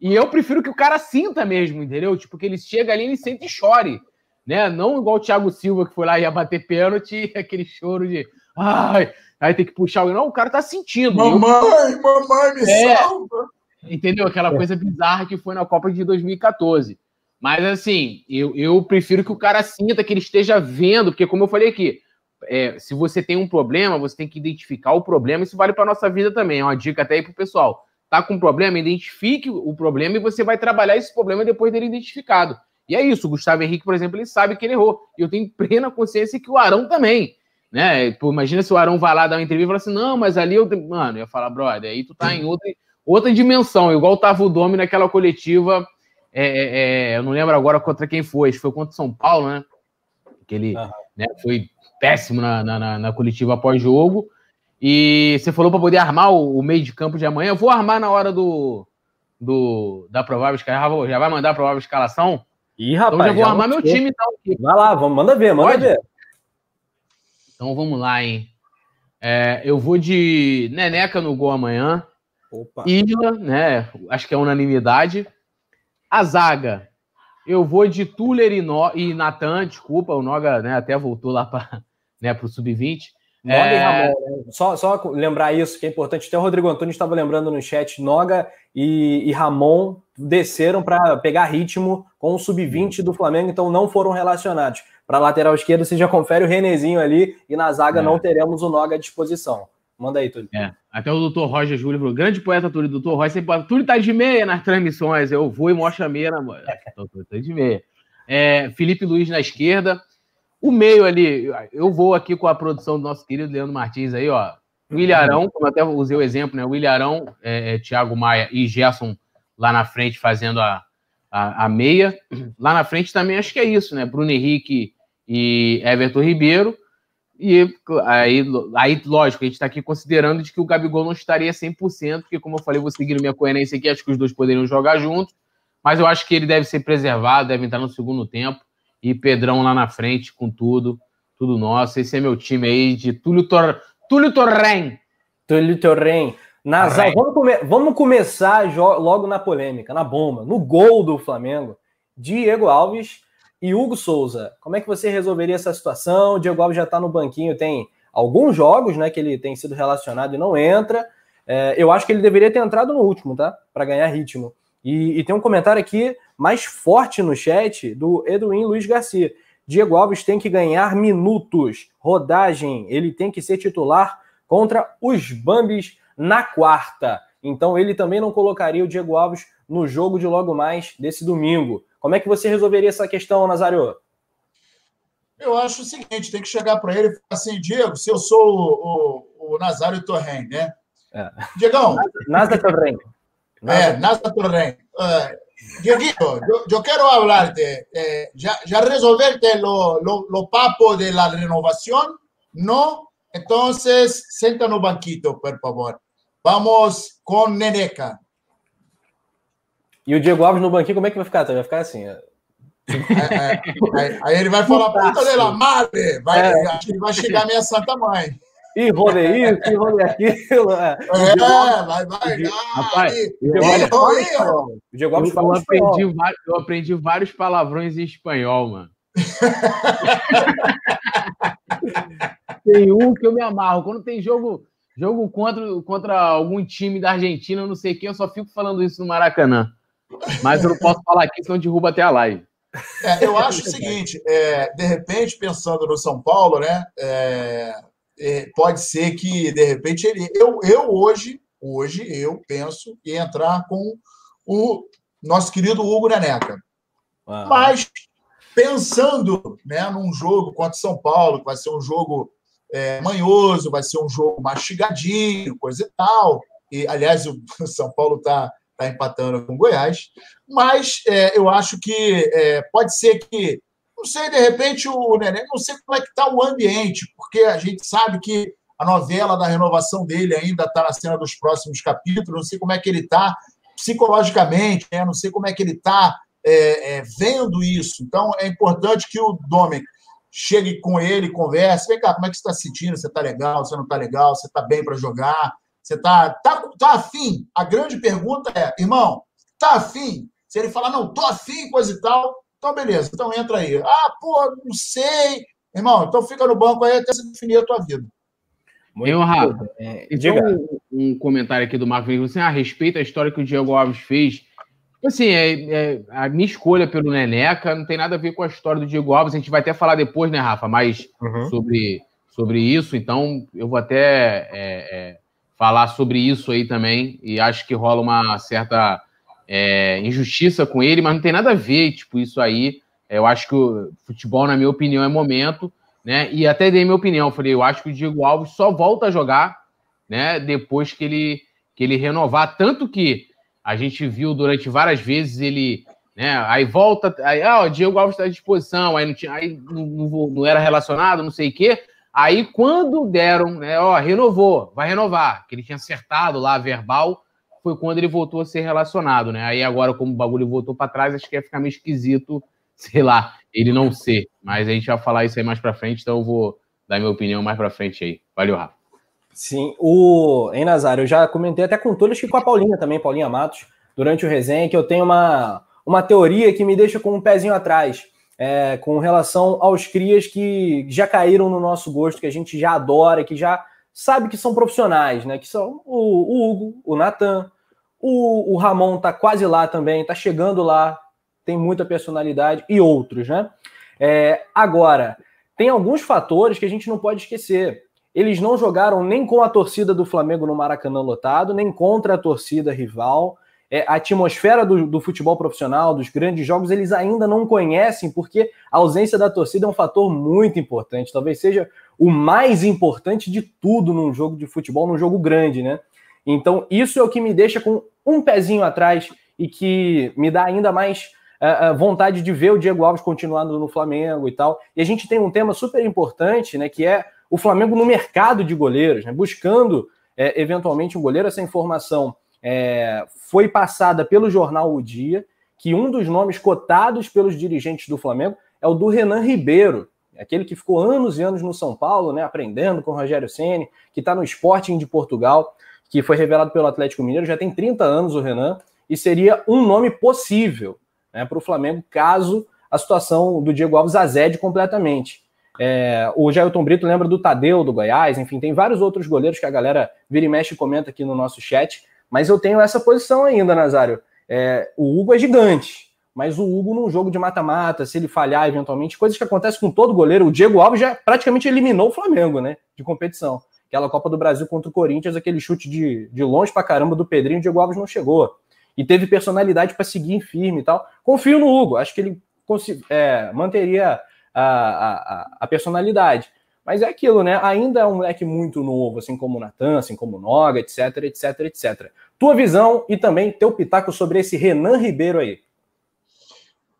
E eu prefiro que o cara sinta mesmo, entendeu? Tipo, que ele chega ali, ele sente e chore. Né? Não igual o Thiago Silva, que foi lá e ia bater pênalti, [laughs] aquele choro de ai, aí tem que puxar o. Não, o cara tá sentindo. Mamãe, eu... mamãe, me é, salva. Entendeu? Aquela é. coisa bizarra que foi na Copa de 2014. Mas assim, eu, eu prefiro que o cara sinta, que ele esteja vendo, porque como eu falei aqui, é, se você tem um problema, você tem que identificar o problema. Isso vale para nossa vida também. É uma dica até aí para o pessoal. Tá com um problema, identifique o problema e você vai trabalhar esse problema depois dele identificado. E é isso. O Gustavo Henrique, por exemplo, ele sabe que ele errou. E eu tenho plena consciência que o Arão também. Né? Pô, imagina se o Arão vai lá dar uma entrevista e falar assim: não, mas ali eu. Mano, eu ia falar, brother, aí tu tá em outra, outra dimensão, igual tava o Domi naquela coletiva. É, é, é, eu não lembro agora contra quem foi, acho que foi contra São Paulo, né? Que ele uhum. né, foi péssimo na, na, na coletiva pós-jogo. E você falou para poder armar o, o, meio de campo de amanhã. Eu vou armar na hora do, do da provável escalação. Já vai mandar a provável escalação? Ih, rapaz. Então já vou já armar meu time, então. Vai lá, vamos, manda ver, manda Pode? ver. Então vamos lá, hein? É, eu vou de Neneca no gol amanhã. Opa. Isla, né? Acho que é unanimidade. A zaga, eu vou de Tuller e, no... e Natan, desculpa, o Noga né, até voltou lá para né, o Sub-20. Noga é... e Ramon, né? só, só lembrar isso, que é importante. Até o Rodrigo Antônio estava lembrando no chat, Noga e, e Ramon desceram para pegar ritmo com o sub-20 do Flamengo, então não foram relacionados. Para lateral esquerdo, você já confere o Renezinho ali e na zaga é. não teremos o Noga à disposição. Manda aí, Túlio. É. Até o doutor Roger Júlio falou: grande poeta Túlio, doutor Roger, sempre fala, Túlio tá de meia nas transmissões. Eu vou e mostro a meia na mão. Túlio tá de meia. É, Felipe Luiz na esquerda. O meio ali, eu vou aqui com a produção do nosso querido Leandro Martins aí, ó. William Arão, como eu até usei o exemplo, né? William Arão, é, é, Thiago Maia e Gerson lá na frente fazendo a, a, a, meia. Lá na frente também acho que é isso, né? Bruno Henrique e Everton Ribeiro. E aí, aí lógico, a gente está aqui considerando de que o Gabigol não estaria 100%, porque, como eu falei, vou seguir minha coerência aqui, acho que os dois poderiam jogar juntos, mas eu acho que ele deve ser preservado, deve entrar no segundo tempo, e Pedrão lá na frente com tudo, tudo nosso. Esse é meu time aí de Túlio, Tor... Túlio Torren. Túlio Torren. Nazar, vamos, come... vamos começar logo na polêmica, na bomba, no gol do Flamengo. Diego Alves e Hugo Souza, como é que você resolveria essa situação? O Diego Alves já está no banquinho, tem alguns jogos né, que ele tem sido relacionado e não entra. É, eu acho que ele deveria ter entrado no último, tá? Para ganhar ritmo. E, e, tem um comentário aqui mais forte no chat do Edwin Luiz Garcia. Diego Alves tem que ganhar minutos, rodagem, ele tem que ser titular contra os Bambis na quarta. Então ele também não colocaria o Diego Alves no jogo de logo mais desse domingo. Como é que você resolveria essa questão, Nazário? Eu acho o seguinte: tem que chegar para ele e falar assim, Diego, se eu sou o, o, o Nazário Torren, né? É. Diegão. Nazário Torren. É, Nazário Torren. Uh, Dieguito, yo, yo, quiero hablarte. Eh, ¿ya, ¿Ya resolverte lo, lo, lo papo de la renovación? ¿No? Entonces, senta no banquito, por favor. Vamos com Neneca. E o Diego Alves no banquinho, como é que vai ficar? Vai ficar assim. É, é, aí ele vai falar, puta de la madre! Vai, é. Acho que vai chegar minha santa mãe. E rolê isso, e rolê aquilo. É, é vai, vai. Rapaz, o Diego Alves eu, aprendi vários, eu aprendi vários palavrões em espanhol, mano. [laughs] tem um que eu me amarro. Quando tem jogo jogo contra, contra algum time da Argentina, eu não sei quem, eu só fico falando isso no Maracanã. Mas eu não posso falar aqui, senão derruba até a live. É, eu acho o seguinte, é, de repente, pensando no São Paulo, né? É, é, pode ser que, de repente, ele. Eu, eu hoje, hoje, eu penso em entrar com o nosso querido Hugo Neneca. Mas pensando né, num jogo contra São Paulo, que vai ser um jogo é, manhoso, vai ser um jogo mastigadinho, coisa e tal. E, aliás, o [laughs] São Paulo está tá empatando com o Goiás. Mas é, eu acho que é, pode ser que, não sei, de repente o Neném, não sei como é que está o ambiente, porque a gente sabe que a novela da renovação dele ainda está na cena dos próximos capítulos, não sei como é que ele está psicologicamente, né? não sei como é que ele está é, é, vendo isso. Então, é importante que o Dominic chegue com ele, converse. Vem cá, como é que você está se sentindo? Você está legal? Você não está legal? Você está bem para jogar? Você está tá, tá afim? A grande pergunta é, irmão, tá afim? Se ele falar, não, tô afim, coisa e tal, então beleza, então entra aí. Ah, pô, não sei. Irmão, então fica no banco aí até você definir a tua vida. Eu, Rafa, é, então, um, um, comentário aqui do Marco Vinícius assim, a respeito da história que o Diego Alves fez Assim, é, é, a minha escolha pelo Neneca não tem nada a ver com a história do Diego Alves. A gente vai até falar depois, né, Rafa, mais uhum. sobre, sobre isso. Então, eu vou até é, é, falar sobre isso aí também. E acho que rola uma certa é, injustiça com ele, mas não tem nada a ver, tipo, isso aí. Eu acho que o futebol, na minha opinião, é momento, né? E até dei minha opinião. Falei, eu acho que o Diego Alves só volta a jogar, né? Depois que ele, que ele renovar. Tanto que a gente viu durante várias vezes ele, né? Aí volta, aí, ah, o Diego Alves está à disposição, aí não tinha, aí não, não, não era relacionado, não sei o quê. Aí quando deram, né? Ó, renovou, vai renovar, que ele tinha acertado lá verbal, foi quando ele voltou a ser relacionado, né? Aí agora, como o bagulho voltou para trás, acho que ia ficar meio esquisito, [laughs] sei lá, ele não ser. Mas a gente vai falar isso aí mais para frente, então eu vou dar minha opinião mais para frente aí. Valeu, Rafa. Sim, o em Nazário, eu já comentei até com acho que com a Paulinha também, Paulinha Matos, durante o resenha, que eu tenho uma, uma teoria que me deixa com um pezinho atrás, é, com relação aos crias que já caíram no nosso gosto, que a gente já adora, que já sabe que são profissionais, né? Que são o, o Hugo, o Natan, o, o Ramon tá quase lá também, tá chegando lá, tem muita personalidade, e outros, né? É, agora, tem alguns fatores que a gente não pode esquecer. Eles não jogaram nem com a torcida do Flamengo no Maracanã lotado, nem contra a torcida rival. É, a atmosfera do, do, futebol profissional, dos grandes jogos, eles ainda não conhecem, porque a ausência da torcida é um fator muito importante. Talvez seja o mais importante de tudo num jogo de futebol, num jogo grande, né? Então, isso é o que me deixa com um pezinho atrás e que me dá ainda mais uh, vontade de ver o Diego Alves continuando no Flamengo e tal. E a gente tem um tema super importante, né? Que é o Flamengo no mercado de goleiros, né, buscando é, eventualmente um goleiro. Essa informação é, foi passada pelo jornal O Dia, que um dos nomes cotados pelos dirigentes do Flamengo é o do Renan Ribeiro, aquele que ficou anos e anos no São Paulo, né, aprendendo com o Rogério Ceni, que está no Sporting de Portugal, que foi revelado pelo Atlético Mineiro, já tem 30 anos o Renan, e seria um nome possível né, para o Flamengo caso a situação do Diego Alves azede completamente. É, o Jailton Brito lembra do Tadeu, do Goiás, enfim, tem vários outros goleiros que a galera vira e mexe e comenta aqui no nosso chat, mas eu tenho essa posição ainda, Nazário. É, o Hugo é gigante, mas o Hugo num jogo de mata-mata, se ele falhar eventualmente, coisas que acontecem com todo goleiro, o Diego Alves já praticamente eliminou o Flamengo, né, de competição. Aquela Copa do Brasil contra o Corinthians, aquele chute de, de longe pra caramba do Pedrinho, o Diego Alves não chegou. E teve personalidade para seguir firme e tal. Confio no Hugo, acho que ele é, manteria a, a, a personalidade. Mas é aquilo, né? Ainda é um moleque muito novo, assim como o Natan, assim como o Noga, etc, etc, etc. Tua visão e também teu pitaco sobre esse Renan Ribeiro aí.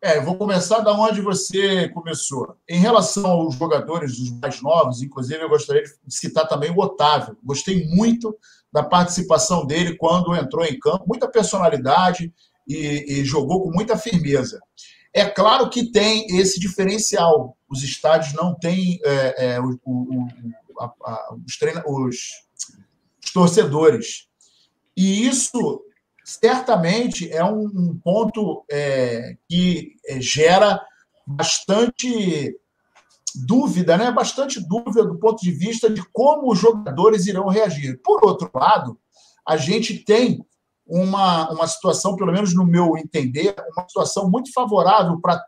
É, eu vou começar da onde você começou. Em relação aos jogadores dos mais novos, inclusive eu gostaria de citar também o Otávio. Gostei muito da participação dele quando entrou em campo, muita personalidade e, e jogou com muita firmeza. É claro que tem esse diferencial. Os estádios não têm é, é, o, o, a, a, os, treina, os, os, torcedores. E isso certamente é um, um ponto é, que é, gera bastante dúvida, né? bastante dúvida do ponto de vista de como os jogadores irão reagir. Por outro lado, a gente tem uma, uma situação, pelo menos no meu entender, uma situação muito favorável para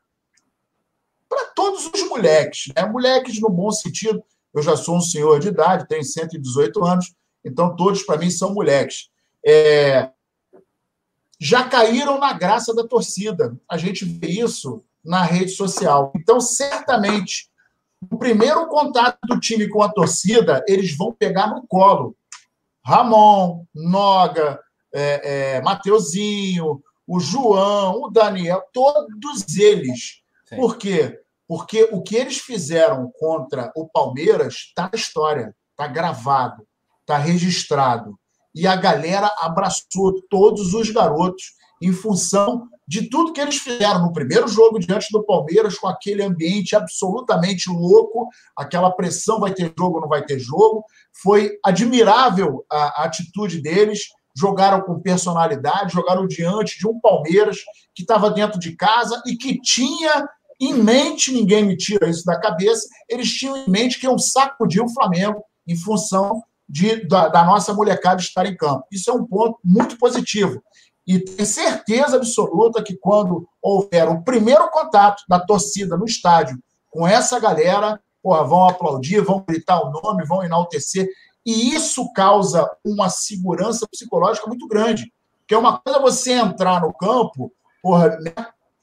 todos os moleques. Né? Moleques no bom sentido. Eu já sou um senhor de idade, tenho 118 anos, então todos para mim são moleques. É... Já caíram na graça da torcida. A gente vê isso na rede social. Então, certamente, o primeiro contato do time com a torcida, eles vão pegar no colo. Ramon, Noga, é, é, Mateuzinho, o João, o Daniel, todos eles. Sim. Por quê? Porque o que eles fizeram contra o Palmeiras está na história, está gravado, está registrado. E a galera abraçou todos os garotos em função de tudo que eles fizeram no primeiro jogo diante do Palmeiras, com aquele ambiente absolutamente louco, aquela pressão: vai ter jogo, não vai ter jogo. Foi admirável a, a atitude deles jogaram com personalidade, jogaram diante de um Palmeiras que estava dentro de casa e que tinha em mente, ninguém me tira isso da cabeça, eles tinham em mente que iam sacudir o Flamengo em função de, da, da nossa molecada estar em campo. Isso é um ponto muito positivo. e tenho certeza absoluta que quando houver o primeiro contato da torcida no estádio com essa galera, porra, vão aplaudir, vão gritar o nome, vão enaltecer. E isso causa uma segurança psicológica muito grande. Porque é uma coisa você entrar no campo, porra, né?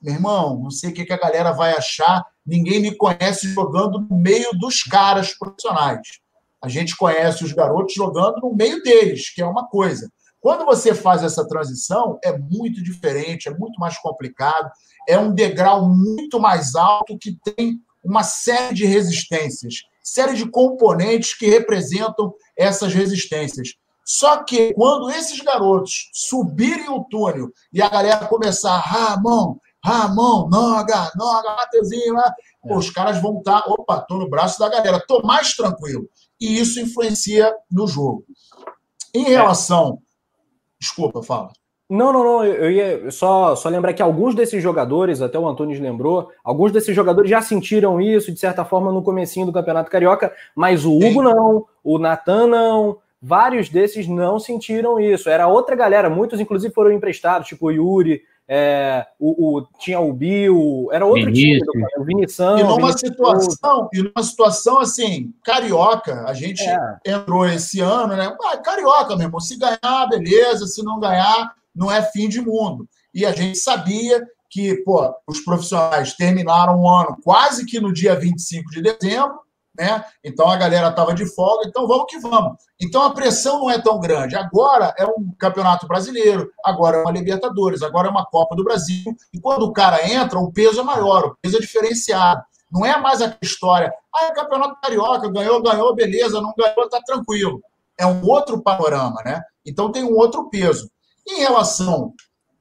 meu irmão, não sei o que a galera vai achar, ninguém me conhece jogando no meio dos caras profissionais. A gente conhece os garotos jogando no meio deles, que é uma coisa. Quando você faz essa transição, é muito diferente, é muito mais complicado, é um degrau muito mais alto que tem uma série de resistências, série de componentes que representam essas resistências. Só que quando esses garotos subirem o túnel e a galera começar, Ramon, Ramon, Noga, Noga, Mateuzinho, é. os caras vão estar, tá, opa, tô no braço da galera, tô mais tranquilo. E isso influencia no jogo. Em relação Desculpa, fala. Não, não, não. Eu ia só, só lembrar que alguns desses jogadores, até o Antônio lembrou, alguns desses jogadores já sentiram isso, de certa forma, no comecinho do Campeonato Carioca, mas o Hugo Sim. não, o Natan não, vários desses não sentiram isso. Era outra galera, muitos inclusive foram emprestados, tipo o Yuri, é, o, o, tinha o Bill, era outro Vinícius. time, o Vinição. E numa situação, e numa situação assim, carioca, a gente é. entrou esse ano, né? Ah, carioca, meu irmão, se ganhar, beleza, se não ganhar, não é fim de mundo. E a gente sabia que, pô, os profissionais terminaram o ano quase que no dia 25 de dezembro, né? Então a galera estava de folga, então vamos que vamos. Então a pressão não é tão grande. Agora é um campeonato brasileiro, agora é uma Libertadores, agora é uma Copa do Brasil. E quando o cara entra, o peso é maior, o peso é diferenciado. Não é mais aquela história, ah, é campeonato carioca, ganhou, ganhou, beleza, não ganhou, tá tranquilo. É um outro panorama, né? Então tem um outro peso. Em relação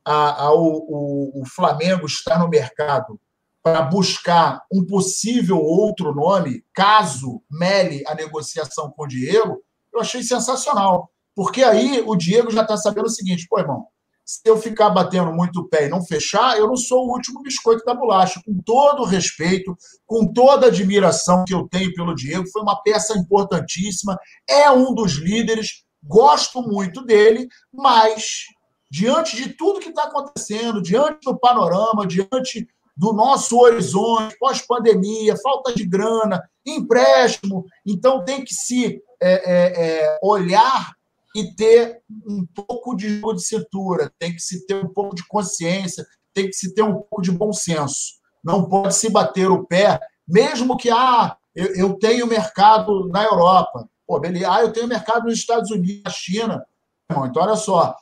ao Flamengo estar no mercado para buscar um possível outro nome, caso mele a negociação com o Diego, eu achei sensacional. Porque aí o Diego já está sabendo o seguinte: pô, irmão, se eu ficar batendo muito o pé e não fechar, eu não sou o último biscoito da bolacha. Com todo o respeito, com toda a admiração que eu tenho pelo Diego, foi uma peça importantíssima, é um dos líderes, gosto muito dele, mas diante de tudo que está acontecendo, diante do panorama, diante do nosso horizonte, pós-pandemia, falta de grana, empréstimo. Então, tem que se é, é, é, olhar e ter um pouco de jogo de cintura, tem que se ter um pouco de consciência, tem que se ter um pouco de bom senso. Não pode se bater o pé, mesmo que ah, eu, eu tenho mercado na Europa. Pô, beleza. Ah, eu tenho mercado nos Estados Unidos, na China. Então, olha só.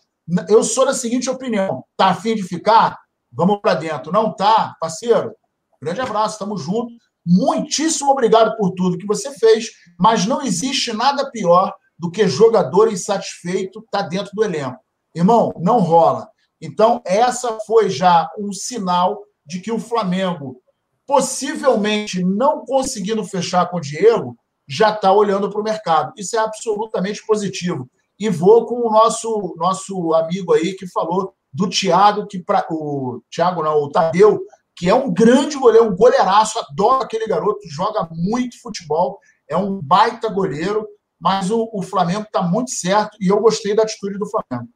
Eu sou da seguinte opinião: tá afim de ficar? Vamos para dentro. Não tá, parceiro? Grande abraço, estamos juntos. Muitíssimo obrigado por tudo que você fez, mas não existe nada pior do que jogador insatisfeito tá dentro do elenco. Irmão, não rola. Então, essa foi já um sinal de que o Flamengo, possivelmente não conseguindo fechar com o Diego, já está olhando para o mercado. Isso é absolutamente positivo. E vou com o nosso, nosso amigo aí que falou do Thiago, que pra, o Thiago não, o Tadeu, que é um grande goleiro, um goleiraço, adoro aquele garoto, joga muito futebol, é um baita goleiro, mas o, o Flamengo está muito certo e eu gostei da atitude do Flamengo.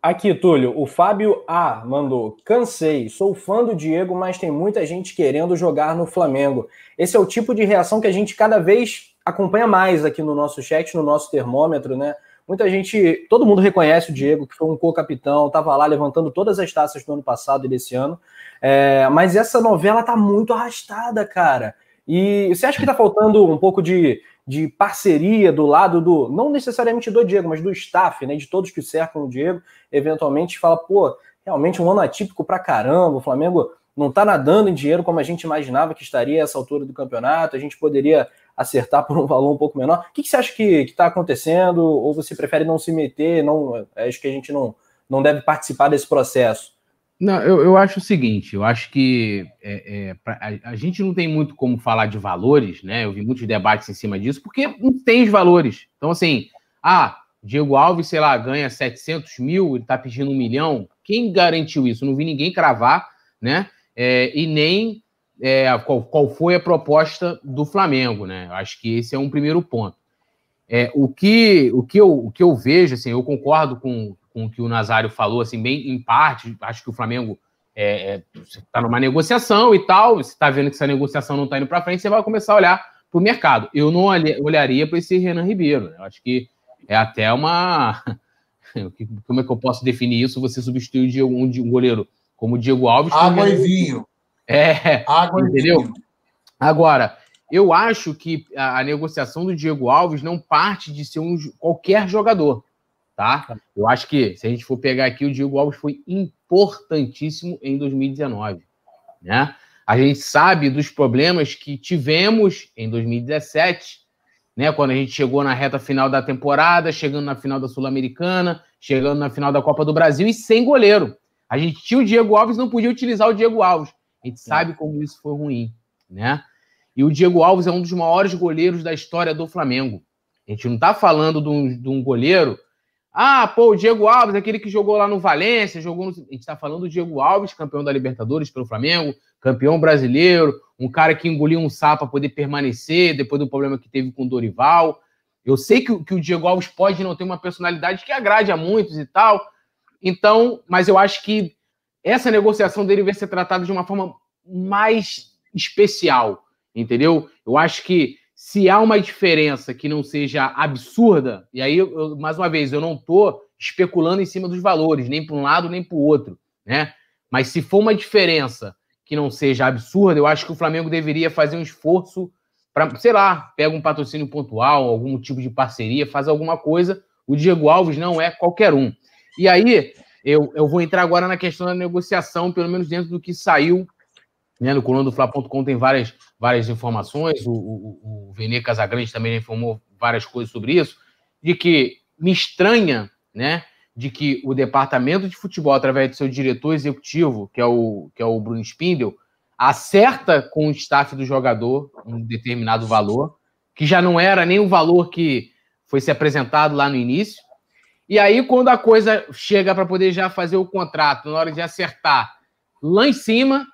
Aqui, Túlio, o Fábio A mandou: cansei, sou fã do Diego, mas tem muita gente querendo jogar no Flamengo. Esse é o tipo de reação que a gente cada vez acompanha mais aqui no nosso chat, no nosso termômetro, né? Muita gente, todo mundo reconhece o Diego, que foi um co-capitão, estava lá levantando todas as taças do ano passado e desse ano. É, mas essa novela tá muito arrastada, cara. E você acha que tá faltando um pouco de, de parceria do lado do, não necessariamente do Diego, mas do staff, né? De todos que cercam o Diego, eventualmente fala, pô, realmente um ano atípico pra caramba, o Flamengo não tá nadando em dinheiro como a gente imaginava que estaria a essa altura do campeonato, a gente poderia acertar por um valor um pouco menor. O que, que você acha que está acontecendo? Ou você prefere não se meter? Não, acho que a gente não, não deve participar desse processo. Não, eu, eu acho o seguinte, eu acho que é, é, a, a, gente não tem muito como falar de valores, né? Eu vi muitos debates em cima disso, porque não tem os valores. Então, assim, ah, Diego Alves, sei lá, ganha 700 mil, ele está pedindo um milhão. Quem garantiu isso? não vi ninguém cravar, né? É, e nem é, qual, qual foi a proposta do Flamengo, né? Acho que esse é um primeiro ponto. É, o, que, o, que eu, o que eu vejo, assim, eu concordo com, com o que o Nazário falou, assim, bem em parte. Acho que o Flamengo está é, é, numa negociação e tal. Você está vendo que essa negociação não está indo para frente, você vai começar a olhar para o mercado. Eu não olharia para esse Renan Ribeiro. Eu acho que é até uma. [laughs] Como é que eu posso definir isso? Você substituir um, um goleiro como o Diego Alves. Água e vinho. É. Água entendeu? e vinho. Agora, eu acho que a, a, negociação do Diego Alves não parte de ser um, qualquer jogador, tá? Eu acho que, se a gente for pegar aqui, o Diego Alves foi importantíssimo em 2019, né? A gente sabe dos problemas que tivemos em 2017, né? Quando a gente chegou na reta final da temporada, chegando na final da Sul-Americana, chegando na final da Copa do Brasil e sem goleiro. A gente tinha o Diego Alves, não podia utilizar o Diego Alves. A gente sabe como isso foi ruim, né? E o Diego Alves é um dos maiores goleiros da história do Flamengo. A gente não está falando de um, de um, goleiro. Ah, pô, o Diego Alves, aquele que jogou lá no Valência, jogou no... A gente está falando do Diego Alves, campeão da Libertadores pelo Flamengo, campeão brasileiro, um cara que engoliu um sapo para poder permanecer depois do problema que teve com o Dorival. Eu sei que, que o Diego Alves pode não ter uma personalidade que agrade a muitos e tal. Então, mas eu acho que essa negociação dele vai ser tratada de uma forma mais especial entendeu? Eu acho que se há uma diferença que não seja absurda, e aí, eu, mais uma vez, eu não estou especulando em cima dos valores, nem para um lado nem para o outro, né? Mas se for uma diferença que não seja absurda, eu acho que o Flamengo deveria fazer um esforço para, sei lá, pega um patrocínio pontual, algum tipo de parceria, faz alguma coisa. O Diego Alves não é qualquer um. E aí, eu, eu vou entrar agora na questão da negociação, pelo menos dentro do que saiu né? No coluna do Fla.com tem várias, várias informações. O, o, o Vene Casagrande também informou várias coisas sobre isso. De que me estranha, né? De que o departamento de futebol, através do seu diretor executivo, que é o, que é o Bruno Spindel, acerta com o staff do jogador um determinado valor, que já não era nem o valor que foi se apresentado lá no início. E aí, quando a coisa chega para poder já fazer o contrato, na hora de acertar lá em cima,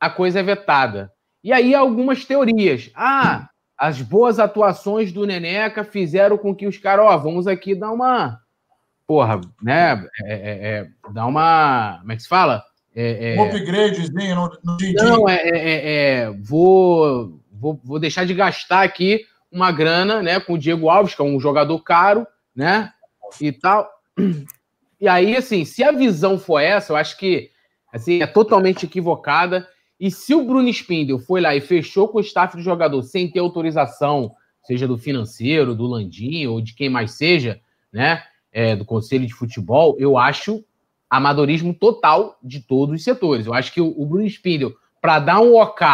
a coisa é vetada. E aí algumas teorias. Ah, as boas atuações do Neneca fizeram com que os caras, ó, vamos aqui dar uma. Porra, né? É, é, é, dar uma. Como é que se fala? É, é... um upgradezinho no, no Não, é, é, é, vou, vou, vou deixar de gastar aqui uma grana, né, com o Diego Alves, que é um jogador caro, né, e tal. E aí, assim, se a visão for essa, eu acho que, assim, é totalmente equivocada. E se o Bruno Spindel foi lá e fechou com o staff do jogador sem ter autorização, seja do financeiro, do Landim ou de quem mais seja, né, é, do Conselho de Futebol, eu acho amadorismo total de todos os setores. Eu acho que o, o Bruno Spindel, para dar um OK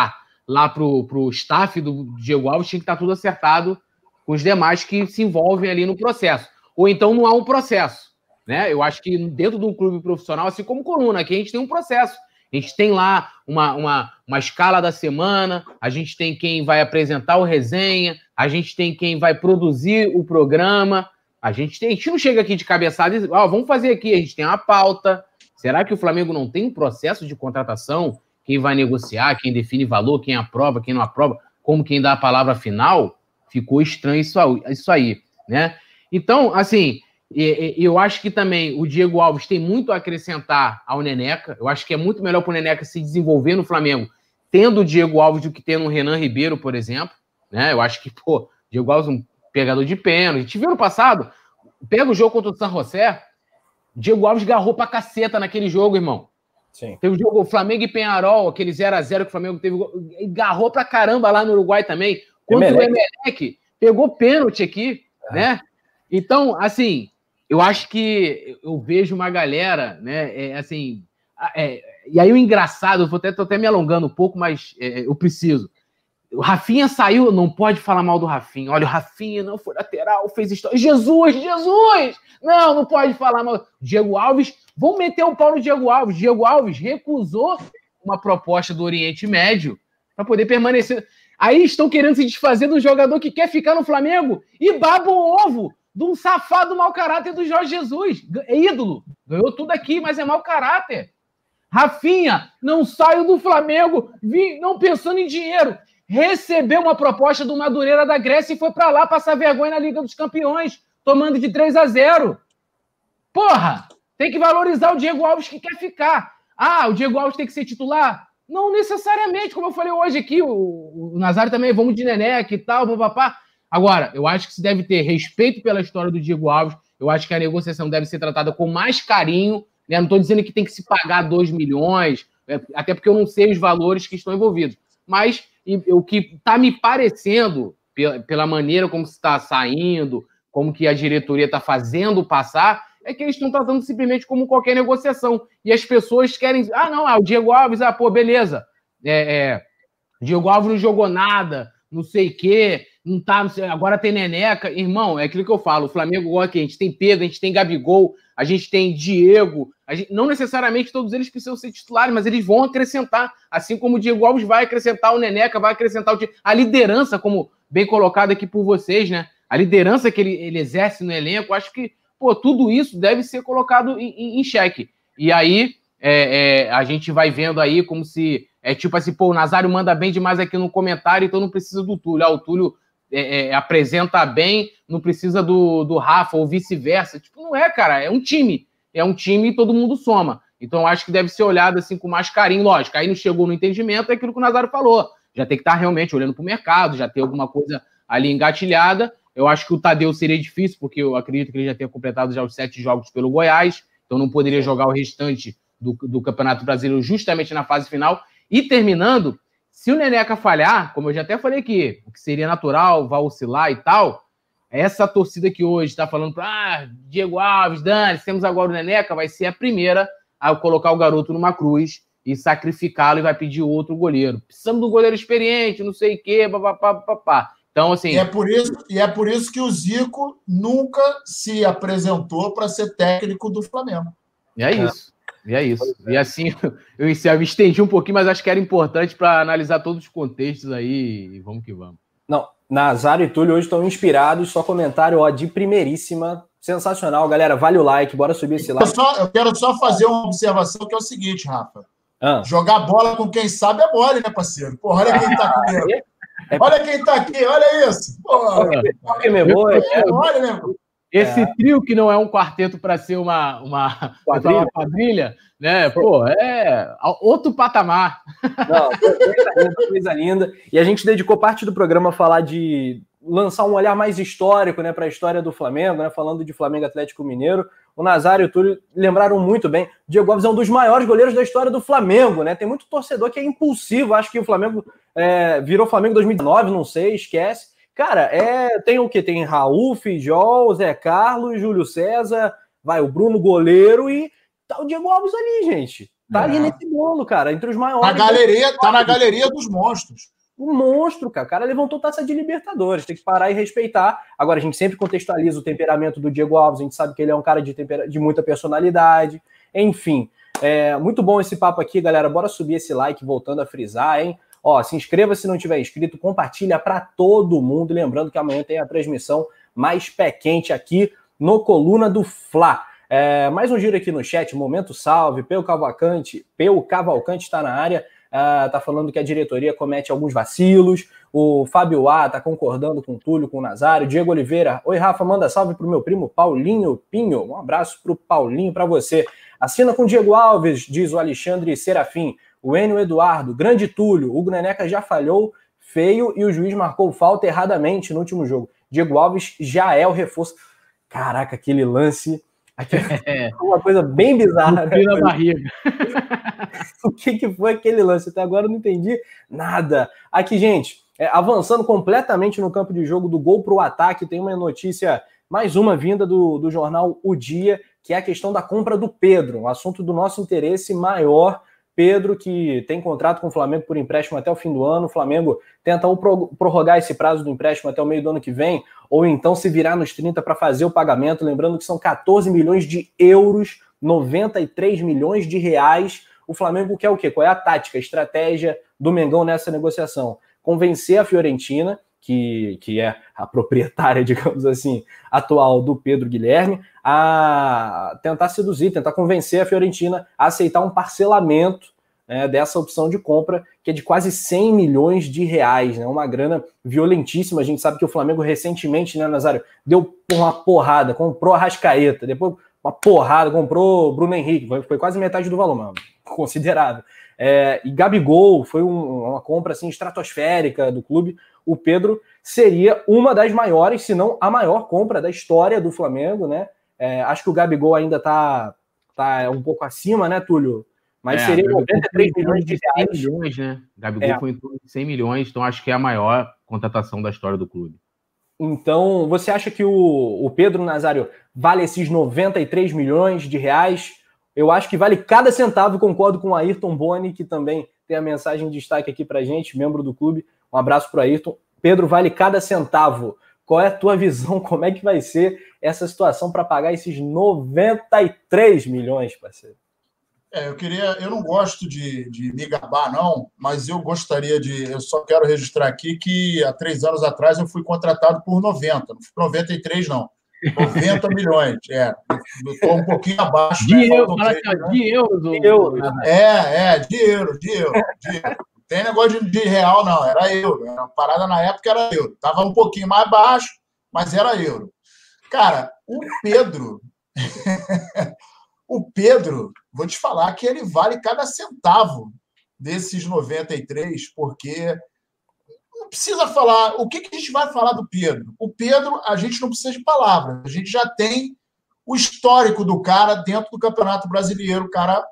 lá pro, pro staff do Diego Alves, tinha que estar tá tudo acertado com os demais que se envolvem ali no processo. Ou então não há um processo. Né? Eu acho que dentro de um clube profissional, assim como Coluna, aqui a gente tem um processo. A gente tem lá uma, uma, uma escala da semana, a gente tem quem vai apresentar o resenha, a gente tem quem vai produzir o programa, a gente tem. A gente não chega aqui de cabeçada e diz, oh, vamos fazer aqui, a gente tem uma pauta. Será que o Flamengo não tem um processo de contratação? Quem vai negociar, quem define valor, quem aprova, quem não aprova, como quem dá a palavra final? Ficou estranho isso aí né? Então, assim, eu acho que também o Diego Alves tem muito a acrescentar ao Neneca. Eu acho que é muito melhor para o Neneca se desenvolver no Flamengo, tendo o Diego Alves do que tendo o Renan Ribeiro, por exemplo. Né? Eu acho que, pô, Diego Alves é um pegador de pênalti. A gente viu no passado, pega o jogo contra o San José, Diego Alves garrou pra caceta naquele jogo, irmão. Sim. Teve o jogo Flamengo e Penharol, aquele 0x0 que o Flamengo teve. E garrou pra caramba lá no Uruguai também. Contra Emelec. o Emelec, pegou pênalti aqui, é. né? Então, assim, eu acho que eu vejo uma galera, né? É, assim. É, e aí o engraçado, eu vou até, tô até me alongando um pouco, mas é, eu preciso. O Rafinha saiu, não pode falar mal do Rafinha. Olha, o Rafinha não foi lateral, fez história. Jesus, Jesus! Não, não pode falar mal. Diego Alves, vamos meter o pau no Diego Alves. Diego Alves recusou uma proposta do Oriente Médio para poder permanecer. Aí estão querendo se desfazer do jogador que quer ficar no Flamengo e baba o ovo de um safado mau caráter do Jorge Jesus. É ídolo. Ganhou tudo aqui, mas é mau caráter. Rafinha, não saio do Flamengo, vim não pensando em dinheiro. Recebeu uma proposta do Madureira da Grécia e foi para lá passar vergonha na Liga dos Campeões, tomando de 3 a 0. Porra! Tem que valorizar o Diego Alves que quer ficar. Ah, o Diego Alves tem que ser titular? Não necessariamente, como eu falei hoje aqui, o, o Nazário também, vamos de Neneca e tal, papapá. Agora, eu acho que se deve ter respeito pela história do Diego Alves, eu acho que a negociação deve ser tratada com mais carinho, né? Não estou dizendo que tem que se pagar 2 milhões, é, até porque eu não sei os valores que estão envolvidos. Mas o que está me parecendo, pela maneira como está saindo, como que a diretoria está fazendo passar, é que eles estão tratando simplesmente como qualquer negociação. E as pessoas querem. Ah, não, ah, o Diego Alves, ah, pô, beleza. É, é, Diego Alves não jogou nada, não sei o quê, não tá, não sei, agora tem Neneca. Irmão, é aquilo que eu falo: o Flamengo igual a gente tem Pedro, a gente tem Gabigol, a gente tem Diego. Gente, não necessariamente todos eles precisam ser titulares, mas eles vão acrescentar. Assim como o Diego Alves vai acrescentar o Neneca, vai acrescentar o, a liderança, como bem colocado aqui por vocês, né? A liderança que ele, ele exerce no elenco, acho que pô, tudo isso deve ser colocado em, em, em xeque. E aí é, é, a gente vai vendo aí como se é tipo assim, pô, o Nazário manda bem demais aqui no comentário, então não precisa do Túlio. Ah, o Túlio é, é, apresenta bem, não precisa do, do Rafa, ou vice-versa. Tipo, não é, cara, é um time. É um time e todo mundo soma. Então, acho que deve ser olhado assim com mais carinho, lógico. Aí não chegou no entendimento, é aquilo que o Nazário falou. Já tem que estar realmente olhando para o mercado, já ter alguma coisa ali engatilhada. Eu acho que o Tadeu seria difícil, porque eu acredito que ele já tenha completado já os sete jogos pelo Goiás, então não poderia jogar o restante do, do Campeonato Brasileiro justamente na fase final. E terminando, se o Neneca falhar, como eu já até falei aqui, o que seria natural, vai oscilar e tal, essa torcida que hoje está falando, ah, Diego Alves, Dani, temos agora o Neneca, vai ser a primeira a colocar o garoto numa cruz e sacrificá-lo e vai pedir outro goleiro. Precisamos do goleiro experiente, não sei o quê, papapá, papapá. Então, assim. E é, por isso, e é por isso que o Zico nunca se apresentou para ser técnico do Flamengo. E é isso. E é isso. E [laughs] assim, eu me estendi um pouquinho, mas acho que era importante para analisar todos os contextos aí. E vamos que vamos. Não, Nazário e Túlio hoje estão inspirados. Só comentário ó, de primeiríssima. Sensacional, galera. Vale o like, bora subir esse like. Eu, só, eu quero só fazer uma observação que é o seguinte, Rafa. Ah. Jogar bola com quem sabe é mole, né, parceiro? Porra, olha quem tá comigo. [laughs] É olha quem está aqui, olha isso. olha, olha, né? Esse é. trio que não é um quarteto para ser uma, uma quadrilha. uma quadrilha, né? Pô, é outro patamar. Não, [laughs] coisa linda, coisa linda. E a gente dedicou parte do programa a falar de lançar um olhar mais histórico, né, para a história do Flamengo, né, falando de Flamengo Atlético Mineiro. O Nazário e o Túlio lembraram muito bem. Diego Alves é um dos maiores goleiros da história do Flamengo, né? Tem muito torcedor que é impulsivo, acho que o Flamengo é, virou Flamengo 2019, não sei, esquece. Cara, é, tem o que? Tem Raul, Fijol, Zé Carlos, Júlio César, vai o Bruno goleiro e tá o Diego Alves ali, gente. Tá é. ali nesse bolo, cara, entre os maiores. Na galeria, tá na galeria dos monstros um monstro, cara. O cara levantou taça de Libertadores, tem que parar e respeitar. Agora, a gente sempre contextualiza o temperamento do Diego Alves, a gente sabe que ele é um cara de, tempera... de muita personalidade. Enfim, é muito bom esse papo aqui, galera. Bora subir esse like, voltando a frisar, hein? Ó, se inscreva se não tiver inscrito, compartilha para todo mundo. Lembrando que amanhã tem a transmissão mais pé quente aqui no Coluna do Fla. É, mais um giro aqui no chat, momento salve, Peu Cavalcante, Peu Cavalcante está na área está ah, falando que a diretoria comete alguns vacilos. O Fábio A está concordando com o Túlio, com o Nazário. Diego Oliveira, oi Rafa, manda salve para o meu primo Paulinho Pinho. Um abraço para o Paulinho, para você. Assina com Diego Alves, diz o Alexandre Serafim. O Enio Eduardo, grande Túlio. Hugo Neneca já falhou feio e o juiz marcou falta erradamente no último jogo. Diego Alves já é o reforço. Caraca, aquele lance é. [laughs] Uma coisa bem bizarra. Né? Na barriga. [laughs] o que, que foi aquele lance? Até agora eu não entendi nada. Aqui, gente, é, avançando completamente no campo de jogo do gol para o ataque, tem uma notícia, mais uma vinda do, do jornal O Dia, que é a questão da compra do Pedro, um assunto do nosso interesse maior Pedro, que tem contrato com o Flamengo por empréstimo até o fim do ano. O Flamengo tenta ou prorrogar esse prazo do empréstimo até o meio do ano que vem, ou então se virar nos 30 para fazer o pagamento. Lembrando que são 14 milhões de euros, 93 milhões de reais. O Flamengo quer o quê? Qual é a tática, a estratégia do Mengão nessa negociação? Convencer a Fiorentina que, que é a proprietária, [laughs] digamos assim, atual do Pedro Guilherme, a tentar seduzir, tentar convencer a Fiorentina a aceitar um parcelamento né, dessa opção de compra, que é de quase 100 milhões de reais, né, uma grana violentíssima. A gente sabe que o Flamengo recentemente, né, Nazário, deu uma porrada, comprou a Rascaeta, depois uma porrada, comprou Bruno Henrique, foi, foi quase metade do valor, mano, [laughs] considerável. É, e Gabigol foi um, uma compra assim estratosférica do clube. O Pedro seria uma das maiores, se não a maior compra da história do Flamengo, né? É, acho que o Gabigol ainda tá, tá um pouco acima, né, Túlio? Mas é, seria 93 milhões de reais. milhões, né? Gabigol é. foi em torno de 100 milhões, então acho que é a maior contratação da história do clube. Então, você acha que o, o Pedro Nazário vale esses 93 milhões de reais? Eu acho que vale cada centavo, concordo com o Ayrton Boni, que também tem a mensagem de destaque aqui para gente, membro do clube. Um abraço para Ayrton. Pedro, vale cada centavo. Qual é a tua visão? [laughs] Como é que vai ser essa situação para pagar esses 93 milhões, parceiro? É, eu queria, eu não gosto de, de me gabar, não, mas eu gostaria de. Eu só quero registrar aqui que há três anos atrás eu fui contratado por 90, não fui 93, não. 90 [laughs] milhões, é. Estou um pouquinho abaixo. De, né? euro, três, né? de. De. É, é, de euro, de euro. De euro. Tem negócio de, de, real, não, era euro. Era, parada na época era euro. Estava um pouquinho mais baixo, mas era euro. Cara, o Pedro. [laughs] o Pedro, vou te falar que ele vale cada centavo desses 93, porque não precisa falar. O que, que a gente vai falar do Pedro? O Pedro, a gente não precisa de palavras. A gente já tem o histórico do cara dentro do Campeonato Brasileiro. O cara,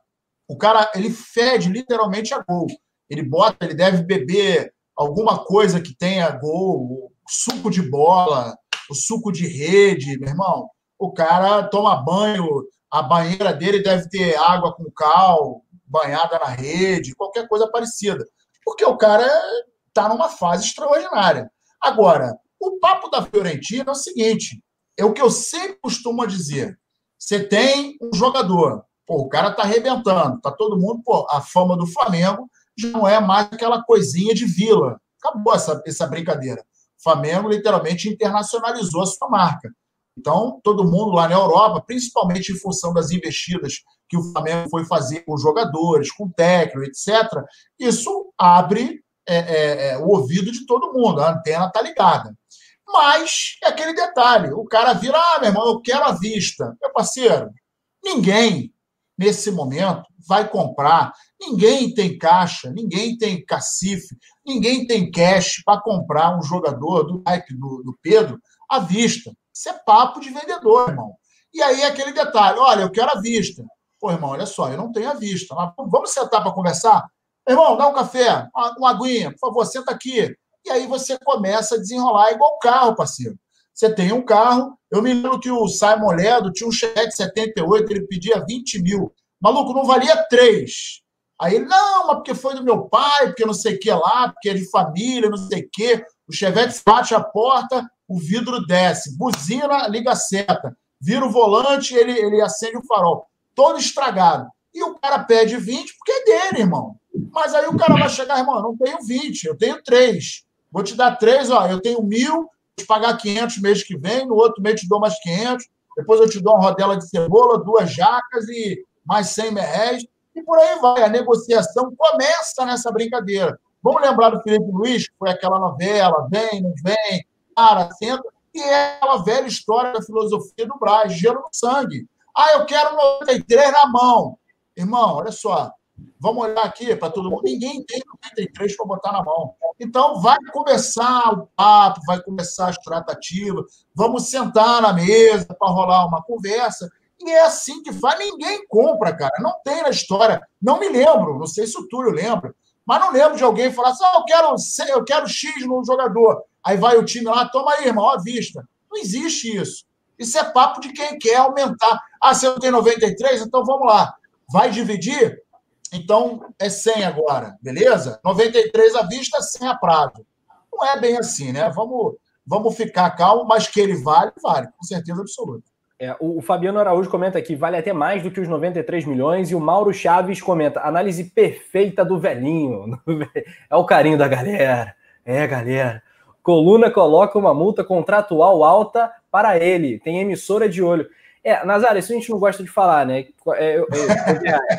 o cara ele fede literalmente a gol. Ele bota, ele deve beber alguma coisa que tenha gol, suco de bola, o suco de rede, meu irmão. O cara toma banho, a banheira dele deve ter água com cal, banhada na rede, qualquer coisa parecida. Porque o cara está numa fase extraordinária. Agora, o papo da Fiorentina é o seguinte: é o que eu sempre costumo dizer. Você tem um jogador, pô, o cara está arrebentando, tá todo mundo, pô, a fama do Flamengo já não é mais aquela coisinha de vila. Acabou essa, essa brincadeira. O Flamengo literalmente internacionalizou a sua marca. Então, todo mundo lá na Europa, principalmente em função das investidas que o Flamengo foi fazer com jogadores, com técnico, etc., isso abre é, é, é, o ouvido de todo mundo, a antena está ligada. Mas é aquele detalhe: o cara vira, ah, meu irmão, eu quero a vista. Meu parceiro, ninguém nesse momento vai comprar, ninguém tem caixa, ninguém tem cacife, ninguém tem cash para comprar um jogador do type do, do Pedro à vista. Isso é papo de vendedor, irmão. E aí aquele detalhe: olha, eu quero a vista. Pô, irmão, olha só, eu não tenho a vista. Mas vamos sentar para conversar? Irmão, dá um café, uma, uma aguinha, por favor, senta aqui. E aí você começa a desenrolar igual carro, parceiro. Você tem um carro. Eu me lembro que o Simon Ledo tinha um Chevette 78, ele pedia 20 mil. Maluco, não valia 3. Aí ele, não, mas porque foi do meu pai, porque não sei o que lá, porque é de família, não sei o que. O Chevette bate a porta, o vidro desce. Buzina, liga a seta. Vira o volante, ele, ele acende o farol. Todo estragado. E o cara pede 20 porque é dele, irmão. Mas aí o cara vai chegar, irmão, eu não tenho 20, eu tenho 3. Vou te dar 3, ó, eu tenho mil, vou te pagar 500 mês que vem, no outro mês te dou mais 500, depois eu te dou uma rodela de cebola, duas jacas e mais 100 reais, e por aí vai. A negociação começa nessa brincadeira. Vamos lembrar do Felipe Luiz, que foi aquela novela, vem, não vem, para, senta, e é aquela velha história da filosofia do Braz, gelo no sangue. Ah, eu quero 93 na mão. Irmão, olha só, Vamos olhar aqui para todo mundo. Ninguém tem 93 para botar na mão. Então, vai começar o papo, vai começar as tratativas. Vamos sentar na mesa para rolar uma conversa. E é assim que faz. Ninguém compra, cara. Não tem na história. Não me lembro. Não sei se o Túlio lembra. Mas não lembro de alguém falar assim: ah, eu, quero, eu quero X no jogador. Aí vai o time lá, toma aí, irmão, à vista. Não existe isso. Isso é papo de quem quer aumentar. Ah, você não tem 93? Então vamos lá. Vai dividir? Então, é 100 agora, beleza? 93 à vista, 100 a prazo. Não é bem assim, né? Vamos, vamos ficar calmo, mas que ele vale, vale, com certeza absoluta. É, o, Fabiano Araújo comenta aqui, vale até mais do que os 93 milhões, e o Mauro Chaves comenta, análise perfeita do velhinho. [laughs] É o carinho da galera. É, galera. Coluna coloca uma multa contratual alta para ele. Tem emissora de olho. É, Nazário, isso a gente não gosta de falar, né? É,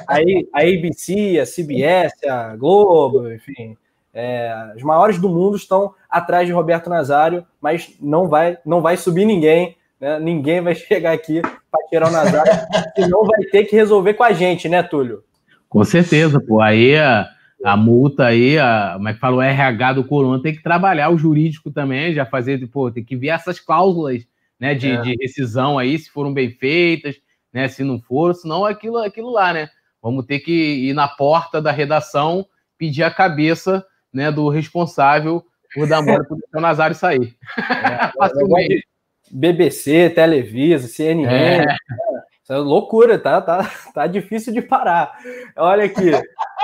a, a ABC, a CBS, a Globo, enfim, é, os maiores do mundo estão atrás de Roberto Nazário, mas não vai, não vai subir ninguém, né? ninguém vai [laughs] chegar aqui para tirar o Nazário, senão vai ter que resolver com a gente, né, Túlio? Com certeza, pô. Aí a, a multa aí, a, como é que fala, o RH do Coluna tem que trabalhar o jurídico também, já fazer, pô, tem que ver essas cláusulas né, de, é. de rescisão aí, se foram bem feitas, né, se não foram, senão aquilo, aquilo lá, né? Vamos ter que ir na porta da redação pedir a cabeça né, do responsável por dar mole para o Nazário sair. É, [laughs] BBC, Televisa, CNN. É. Isso é loucura, tá, tá, tá difícil de parar. Olha aqui,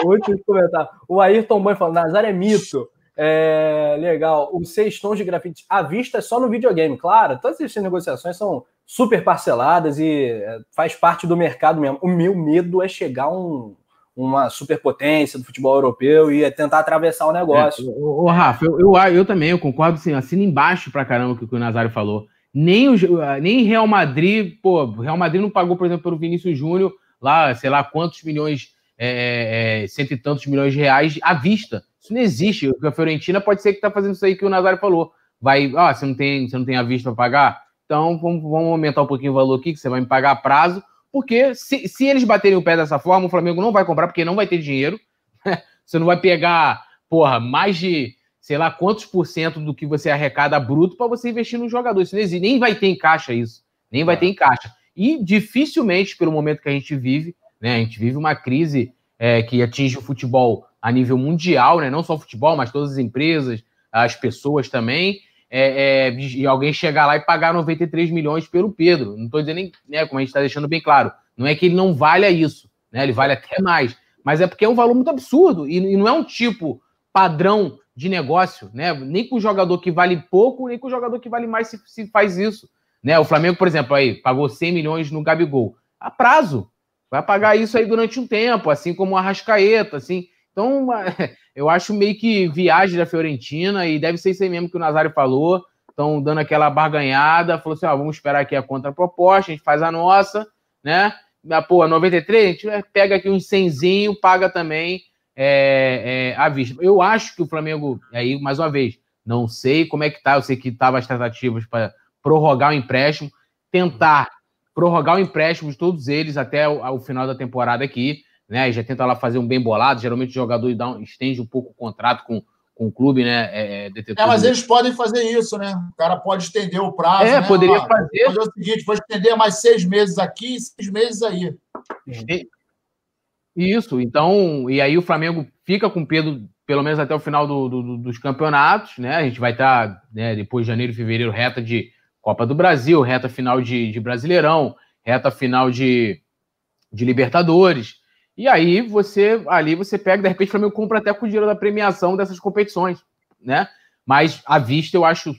último comentário. O Ayrton Mãe falando, Nazar é mito. É, legal. Os seis tons de grafite à vista é só no videogame, claro. Todas essas negociações são super parceladas e é, faz parte do mercado mesmo. O meu medo é chegar a um, uma superpotência do futebol europeu e é tentar atravessar o negócio. É, ô, ô, Rafa, eu, eu, eu, também, eu concordo, assim, assina embaixo pra caramba o que o Nazário falou nem, o, nem Real Madrid, pô, Real Madrid não pagou, por exemplo, pelo Vinícius Júnior lá, sei lá quantos milhões, é, é, cento e tantos milhões de reais à vista. Isso não existe. A Fiorentina pode ser que tá fazendo isso aí que o Nazário falou. Vai, ah, você não tem, você não tem a vista para pagar? Então vamos, vamos, aumentar um pouquinho o valor aqui, que você vai me pagar a prazo, porque se, se eles baterem o pé dessa forma, o Flamengo não vai comprar, porque não vai ter dinheiro. [laughs] você não vai pegar, porra, mais de sei lá quantos por cento do que você arrecada bruto para você investir no jogador. Isso nem vai ter em caixa isso. Nem vai é. ter em caixa. E dificilmente, pelo momento que a gente vive, né? A gente vive uma crise é, que atinge o futebol a nível mundial, né? Não só o futebol, mas todas as empresas, as pessoas também. É, é, e alguém chegar lá e pagar 93 milhões pelo Pedro. Não estou dizendo nem, né, como a gente está deixando bem claro, não é que ele não valha isso, né? Ele vale até mais, mas é porque é um valor muito absurdo e, e não é um tipo padrão de negócio, né? Nem com jogador que vale pouco, nem com jogador que vale mais se, se faz isso. Né? O Flamengo, por exemplo, aí pagou 100 milhões no Gabigol. A prazo. Vai pagar isso aí durante um tempo, assim como o Arrascaeta, assim. Então, [laughs] eu acho meio que viagem da Fiorentina e deve ser isso aí mesmo que o Nazário falou. Estão dando aquela barganhada, falou assim: ó, vamos esperar aqui a contraproposta, a gente faz a nossa, né? Pô, 93, a gente pega aqui um 100 paga também é, é, à vista. Eu acho que o Flamengo, aí, mais uma vez, não sei como é que tá, eu sei que estava as tratativas para prorrogar o empréstimo, tentar prorrogar o empréstimo de todos eles até o, o final da temporada aqui, né? Já tenta lá fazer um bem bolado, geralmente o jogador dá um, estende um pouco o contrato com, com o clube, né? É, é, é mas eles podem fazer isso, né? O cara pode estender o prazo. É, né? poderia ah, fazer. Fazer o seguinte: vou estender mais seis meses aqui e seis meses aí. Isso, então, e aí o Flamengo fica com Pedro pelo menos até o final do, do, dos campeonatos, né? A gente vai estar, tá, né, depois de janeiro e fevereiro, reta de Copa do Brasil, reta final de, de Brasileirão, reta final de, de Libertadores. E aí você, ali você pega, de repente o Flamengo compra até com o dinheiro da premiação dessas competições, né? Mas à vista eu acho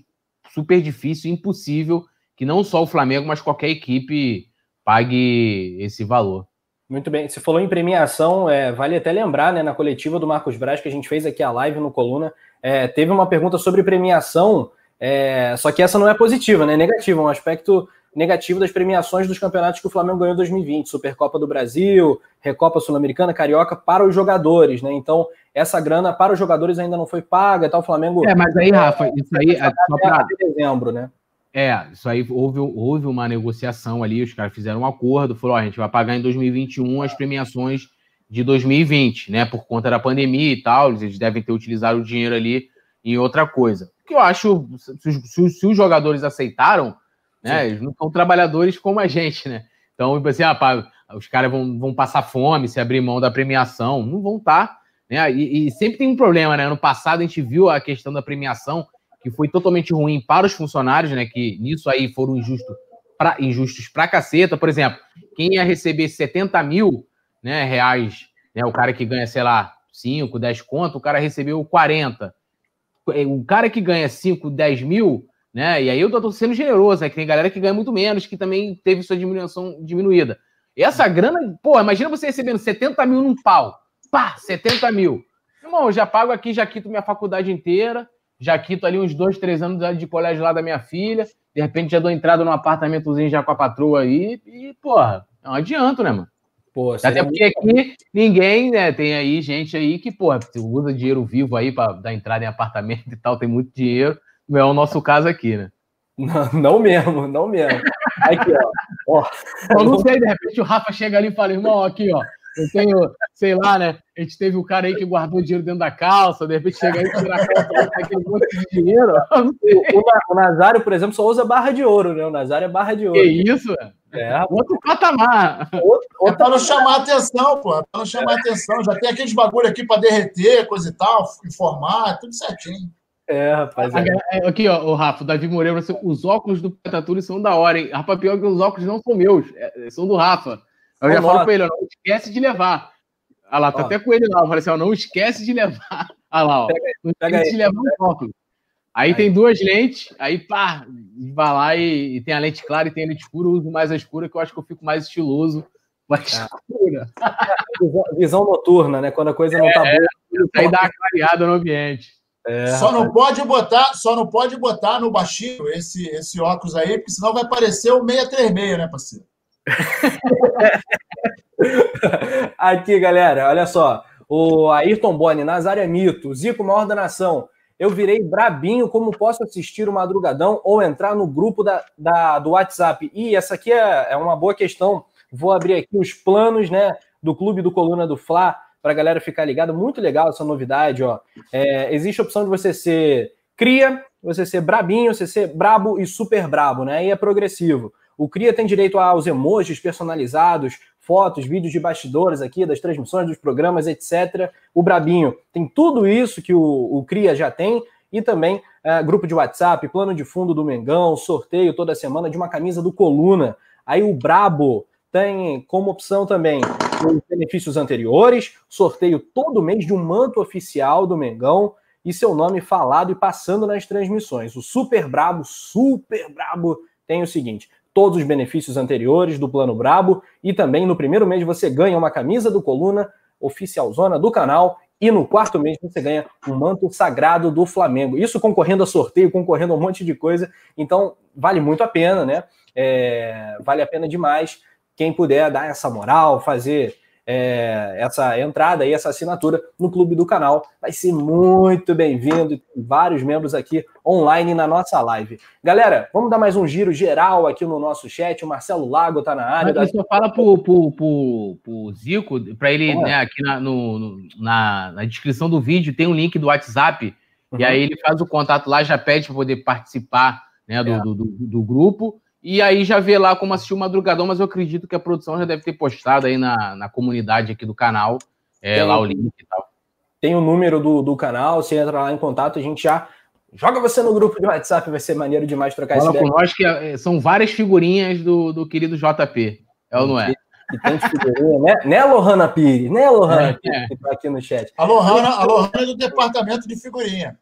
super difícil, impossível que não só o Flamengo, mas qualquer equipe pague esse valor. Muito bem. Você falou em premiação, é, vale até lembrar, né, na coletiva do Marcos Braz, que a gente fez aqui a live no Coluna, é, teve uma pergunta sobre premiação, é, só que essa não é positiva, né, é negativa, um aspecto negativo das premiações dos campeonatos que o Flamengo ganhou em 2020, Supercopa do Brasil, Recopa Sul-Americana, Carioca, para os jogadores, né, então essa grana para os jogadores ainda não foi paga, tá, o Flamengo... É, mas aí, Rafa, isso aí... É só pra... dezembro, né? É, isso aí houve, houve uma negociação ali, os caras fizeram um acordo, falou: ó, a gente vai pagar em 2021 as premiações de 2020, né? Por conta da pandemia e tal, eles devem ter utilizado o dinheiro ali em outra coisa. O que eu acho, se, se, se os jogadores aceitaram, né? Sim. Eles não são trabalhadores como a gente, né? Então, tipo assim, ah, pá, os caras vão, vão passar fome se abrir mão da premiação, não vão estar. Tá, né? E, e sempre tem um problema, né? No passado a gente viu a questão da premiação que foi totalmente ruim para os funcionários, né? Que nisso aí foram injusto pra, injustos pra caceta. Por exemplo, quem ia receber 70 mil né, reais, né? O cara que ganha, sei lá, 5, 10 conto, o cara recebeu 40. O cara que ganha 5, 10 mil, né? E aí eu tô sendo generoso, né? Que tem galera que ganha muito menos, que também teve sua diminuição diminuída. Essa grana, pô, imagina você recebendo 70 mil num pau. Pá, 70 mil. Irmão, eu já pago aqui, já quito minha faculdade inteira, já quito ali uns dois, três anos de colégio lá da minha filha, de repente já dou entrada num apartamentozinho já com a patroa aí, e, porra, não adianta, né, mano? Pô, Até porque aqui ninguém, né, tem aí gente aí que, porra, usa dinheiro vivo aí para dar entrada em apartamento e tal, tem muito dinheiro, não é o nosso caso aqui, né? Não, não mesmo, não mesmo. Aqui, ó. ó. Eu não sei, de repente o Rafa chega ali e fala, irmão, aqui, ó. Eu tenho, sei lá, né? A gente teve o um cara aí que guardou dinheiro dentro da calça, de repente chega aí e tira a calça, [laughs] aquele monte de dinheiro. O, o, Nazário, por exemplo, só usa barra de ouro, né? O Nazário é barra de ouro. Que isso, é, outro patamar. Outro, outro é para não chamar atenção, pô. É para não chamar é. atenção. Já tem aqueles bagulho aqui para derreter, coisa e tal, informar, tudo certinho. É, rapaz. É. Aqui, ó, o Rafa, o Davi Moreira, os óculos do Petaturi são da hora, hein? Rafa, pior que os óculos não são meus, é, são do Rafa. Eu já falo pra ele, ó, não esquece de levar. Ah lá, tá ó. até com ele lá. Eu falei assim, ó, não esquece de levar. [laughs] Ah lá, ó. Pega, não esquece pega de levar o óculos. Aí, aí, tem duas lentes, aí pá, vai lá e, e, tem a lente clara e tem a lente escura, eu uso mais a escura, que eu acho que eu fico mais estiloso. Mais é. escura. [laughs] Visão, visão, noturna, né? Quando a coisa não tá é, boa. Aí dá uma clareada no ambiente. É, só não pode botar, só não pode botar no baixinho esse, esse óculos aí, porque senão vai parecer o 636, né, parceiro? [laughs] Aqui, galera, olha só. O Ayrton Boni, Nazária Mito, Zico, maior da nação. Eu virei brabinho, como posso assistir o Madrugadão ou entrar no grupo da, da do WhatsApp? E essa aqui é, é uma boa questão. Vou abrir aqui os planos né, do Clube do Coluna do Fla para a galera ficar ligada. Muito legal essa novidade. Ó. É, existe a opção de você ser cria, você ser brabinho, você ser brabo e super brabo, né? E é progressivo. O Cria tem direito aos emojis personalizados, fotos, vídeos de bastidores aqui, das transmissões, dos programas, etc. O Brabinho tem tudo isso que o, o Cria já tem e também é, grupo de WhatsApp, plano de fundo do Mengão, sorteio toda semana de uma camisa do Coluna. Aí o Brabo tem como opção também os benefícios anteriores, sorteio todo mês de um manto oficial do Mengão e seu nome falado e passando nas transmissões. O Super Brabo, Super Brabo tem o seguinte: todos os benefícios anteriores do Plano Brabo e também no primeiro mês você ganha uma camisa do Coluna oficial zona do canal e no quarto mês você ganha um manto sagrado do Flamengo. Isso concorrendo a sorteio, concorrendo a um monte de coisa. Então vale muito a pena, né? É, vale a pena demais. Quem puder dar essa moral, fazer é, essa entrada e essa assinatura no clube do canal. Vai ser muito bem-vindo. Vários membros aqui online na nossa live. Galera, vamos dar mais um giro geral aqui no nosso chat. O Marcelo Lago está na área. Mas da... fala pro, pro, pro, pro Zico, para ele, né, aqui na, no, na, na, descrição do vídeo tem um link do WhatsApp. Uhum. E aí ele faz o contato lá, já pede para poder participar né, do, é. do, do, do grupo. E aí já vê lá como assistir o Madrugadão, mas eu acredito que a produção já deve ter postado aí na, na comunidade aqui do canal, é, tem, lá o link e tal. Tem o número do, do canal, você entra lá em contato, a gente já joga você no grupo de WhatsApp, vai ser maneiro demais trocar Fala essa ideia. nós que é, são várias figurinhas do, do querido JP, é ou não é? E tem figurinha, né? Né, Lohana Pires? Né, Lohana é, é. que tá aqui no chat. A Lohana, a Lohana é do departamento de figurinha.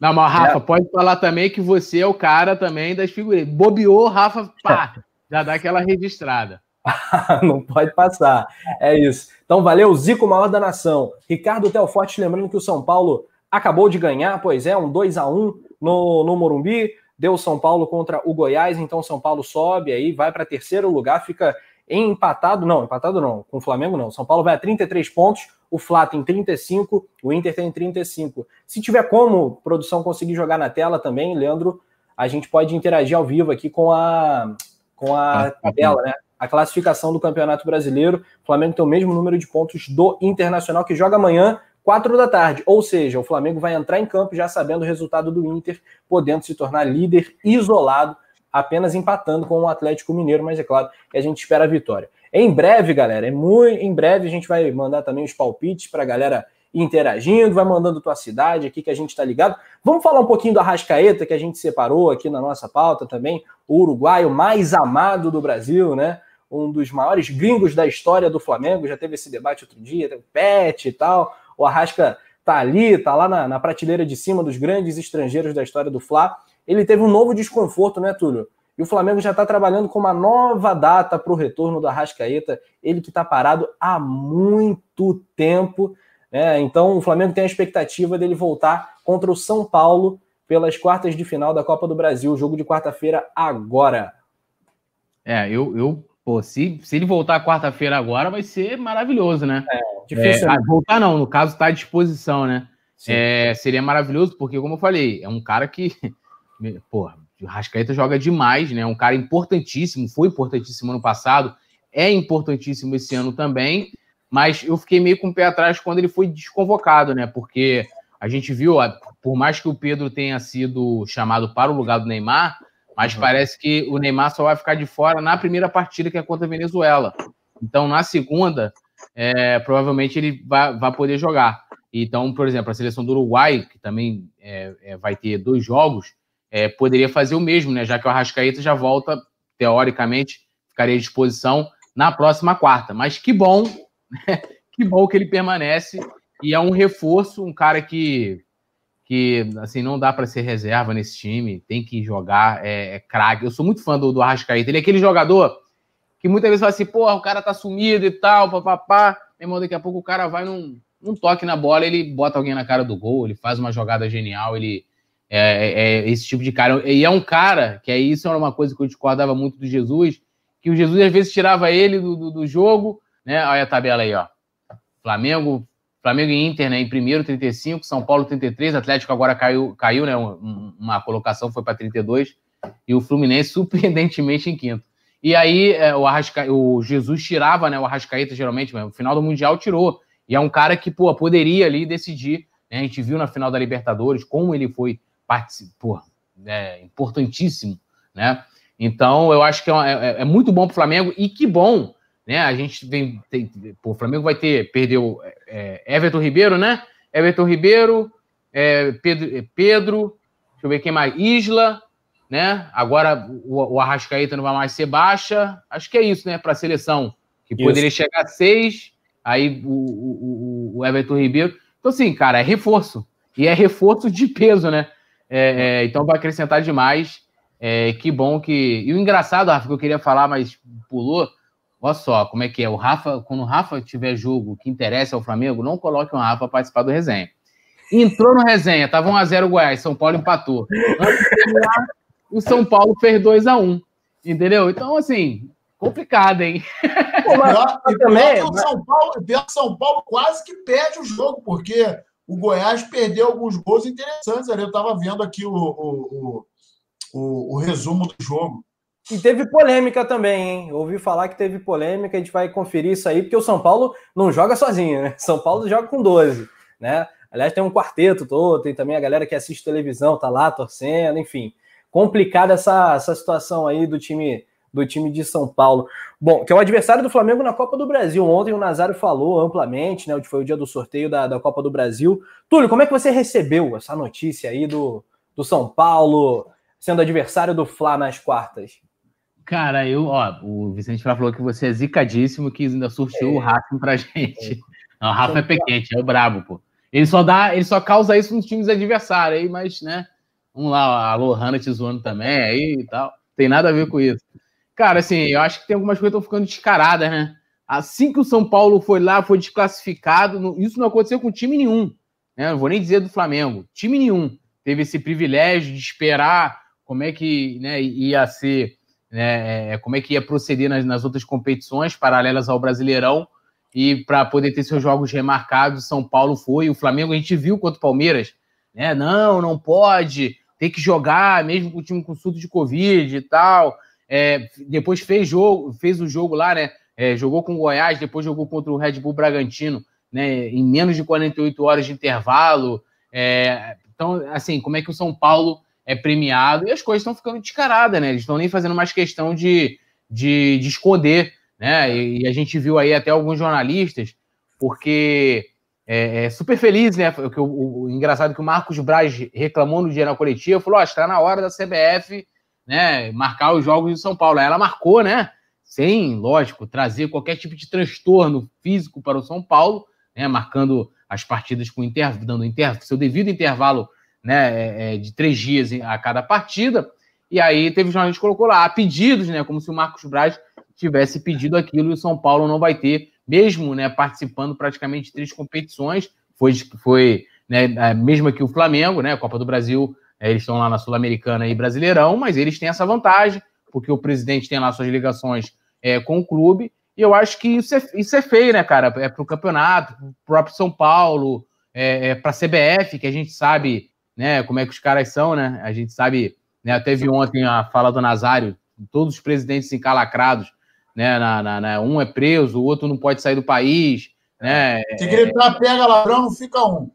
Não, mas Rafa, é. pode falar também que você é o cara também das figurinhas. Bobeou, Rafa, pá, [laughs] já dá aquela registrada. [laughs] não pode passar. É isso. Então, valeu, Zico, maior da nação. Ricardo Telforte, lembrando que o São Paulo acabou de ganhar, pois é, um 2 a 1 no, no Morumbi. Deu São Paulo contra o Goiás, então São Paulo sobe aí, vai para terceiro lugar, fica empatado, não, empatado não, com o Flamengo não. São Paulo vai a 33 pontos, o Flá tem 35, o Inter tem 35. Se tiver como produção conseguir jogar na tela também, Leandro, a gente pode interagir ao vivo aqui com a com a tabela, né? A classificação do Campeonato Brasileiro. O Flamengo tem o mesmo número de pontos do Internacional que joga amanhã, 4 da tarde. Ou seja, o Flamengo vai entrar em campo já sabendo o resultado do Inter, podendo se tornar líder isolado apenas empatando com o Atlético Mineiro, mas é claro que a gente espera a vitória. Em breve, galera, é muito em breve a gente vai mandar também os palpites para a galera interagindo, vai mandando tua cidade aqui que a gente está ligado. Vamos falar um pouquinho do Arrascaeta que a gente separou aqui na nossa pauta também, o uruguaio mais amado do Brasil, né? Um dos maiores gringos da história do Flamengo, já teve esse debate outro dia, o Pet e tal. O Arrasca tá ali, tá lá na, na prateleira de cima dos grandes estrangeiros da história do Fla ele teve um novo desconforto, né, Túlio? E o Flamengo já está trabalhando com uma nova data para o retorno do Arrascaeta, ele que está parado há muito tempo. Né? Então o Flamengo tem a expectativa dele voltar contra o São Paulo pelas quartas de final da Copa do Brasil, jogo de quarta-feira agora. É, eu, eu pô, se, se ele voltar quarta-feira agora, vai ser maravilhoso, né? É, difícil. É, ah, voltar não, no caso está à disposição, né? É, seria maravilhoso, porque, como eu falei, é um cara que Porra, o Rascaeta joga demais, né? Um cara importantíssimo, foi importantíssimo ano passado, é importantíssimo esse ano também, mas eu fiquei meio com o pé atrás quando ele foi desconvocado, né? Porque a gente viu, por mais que o Pedro tenha sido chamado para o lugar do Neymar, mas uhum. parece que o Neymar só vai ficar de fora na primeira partida, que é contra a Venezuela. Então, na segunda, é, provavelmente ele vai, vai poder jogar. Então, por exemplo, a seleção do Uruguai, que também é, é, vai ter dois jogos, é, poderia fazer o mesmo, né? Já que o Arrascaeta já volta, teoricamente, ficaria à disposição na próxima quarta. Mas que bom, né? [laughs] que bom que ele permanece e é um reforço, um cara que, que assim, não dá para ser reserva nesse time, tem que jogar, é, é craque. Eu sou muito fã do, do Arrascaeta, ele é aquele jogador que muitas vezes fala assim, porra, o cara tá sumido e tal, papapá. Meu irmão, daqui a pouco o cara vai num, num toque na bola, ele bota alguém na cara do gol, ele faz uma jogada genial, ele é, é, é esse tipo de cara. E é um cara, que é isso era uma coisa que eu discordava muito do Jesus, que o Jesus às vezes tirava ele do, do, do jogo, né? Olha a tabela aí, ó. Flamengo, Flamengo e Inter, né? Em primeiro, 35, São Paulo 33, Atlético agora caiu, caiu né? Uma, uma colocação foi para 32, e o Fluminense [laughs] surpreendentemente em quinto. E aí é, o, Arrasca... o Jesus tirava, né? O Arrascaeta, geralmente, no final do Mundial tirou. E é um cara que, pô, poderia ali decidir. Né? A gente viu na final da Libertadores como ele foi pô, é, importantíssimo, né? Então, eu acho que é, é, é muito bom para o Flamengo e que bom, né? A gente vem. Tem, pô, o Flamengo vai ter. Perdeu é, Everton Ribeiro, né? Everton Ribeiro, é, Pedro, é, Pedro, deixa eu ver quem mais. Isla, né? Agora o, o Arrascaeta não vai mais ser baixa. Acho que é isso, né? Para a seleção, que isso. poderia chegar a seis, aí o, o, o, Everton Ribeiro. Então, assim, cara, é reforço. E é reforço de peso, né? É, é, então vai acrescentar demais. É, que bom que. E o engraçado, Rafa, que eu queria falar, mas pulou. Olha só como é que é. O Rafa, quando o Rafa tiver jogo que interessa ao Flamengo, não coloque o Rafa para participar do resenha. Entrou no resenha, tava 1x0 Goiás, São Paulo empatou. Antes de terminar, o São Paulo fez 2 a 1 Entendeu? Então, assim, complicado, hein? Pô, mas, e também, o São Paulo, São Paulo quase que perde o jogo, porque o Goiás perdeu alguns gols interessantes ali. Eu estava vendo aqui o, o, o, o, resumo do jogo. E teve polêmica também, hein? Ouvi falar que teve polêmica, a gente vai conferir isso aí, porque o São Paulo não joga sozinho, né? São Paulo joga com 12, né? Aliás, tem um quarteto todo, tem também a galera que assiste televisão, tá lá torcendo, enfim complicada essa, essa situação aí do time do time de São Paulo. Bom, que é o adversário do Flamengo na Copa do Brasil. Ontem o Nazário falou amplamente, né? Foi o dia do sorteio da, da Copa do Brasil. Túlio, como é que você recebeu essa notícia aí do, do São Paulo sendo adversário do Fla nas quartas? Cara, eu, ó, o Vicente falou que você é zicadíssimo, que ainda surgiu é. o Rafa pra gente. É. Não, o Rafa é pequente, é o brabo, pô. Ele só dá, ele só causa isso nos times adversários aí, mas, né? Vamos lá, a Lohana te zoando também aí e tal. Tem nada a ver com isso. Cara, assim, eu acho que tem algumas coisas que estão ficando descaradas, né? Assim que o São Paulo foi lá, foi desclassificado, isso não aconteceu com time nenhum. Né? Não vou nem dizer do Flamengo. Time nenhum teve esse privilégio de esperar como é que né, ia ser, né, é, como é que ia proceder nas, nas outras competições paralelas ao Brasileirão e para poder ter seus jogos remarcados, São Paulo foi, o Flamengo a gente viu contra o Palmeiras, né? Não, não pode, tem que jogar, mesmo com o time com surto de Covid e tal. É, depois fez jogo, fez o jogo lá, né? É, jogou com o Goiás, depois jogou contra o Red Bull Bragantino, né? Em menos de 48 horas de intervalo. É, então, assim, como é que o São Paulo é premiado? E as coisas estão ficando descaradas, né? Eles estão nem fazendo mais questão de, de, de esconder, né? E, e, a gente viu aí até alguns jornalistas, porque é, é, super feliz, né? O, o, o, engraçado é que o Marcos Braz reclamou no dia na coletiva, falou: oh, está na hora da CBF né, marcar os jogos de São Paulo. Aí ela marcou, né? Sem, lógico, trazer qualquer tipo de transtorno físico para o São Paulo, né? Marcando as partidas com inter, dando inter, seu devido intervalo né, é, é, de três dias a cada partida. E aí teve jornalista que colocou lá, pedidos, né? Como se o Marcos Braz tivesse pedido aquilo e o São Paulo não vai ter mesmo né, participando praticamente de três competições, foi, foi né, mesmo que o Flamengo, né, a Copa do Brasil, eles estão lá na Sul-Americana e Brasileirão, mas eles têm essa vantagem, porque o presidente tem lá suas ligações é, com o clube, e eu acho que isso é, isso é feio, né, cara? É para o campeonato, pro próprio São Paulo, é, é para a CBF, que a gente sabe né, como é que os caras são, né? A gente sabe Né? Teve ontem a fala do Nazário, todos os presidentes encalacrados, né? Na, na, na, um é preso, o outro não pode sair do país. Né? Se gritar pega ladrão, não fica um.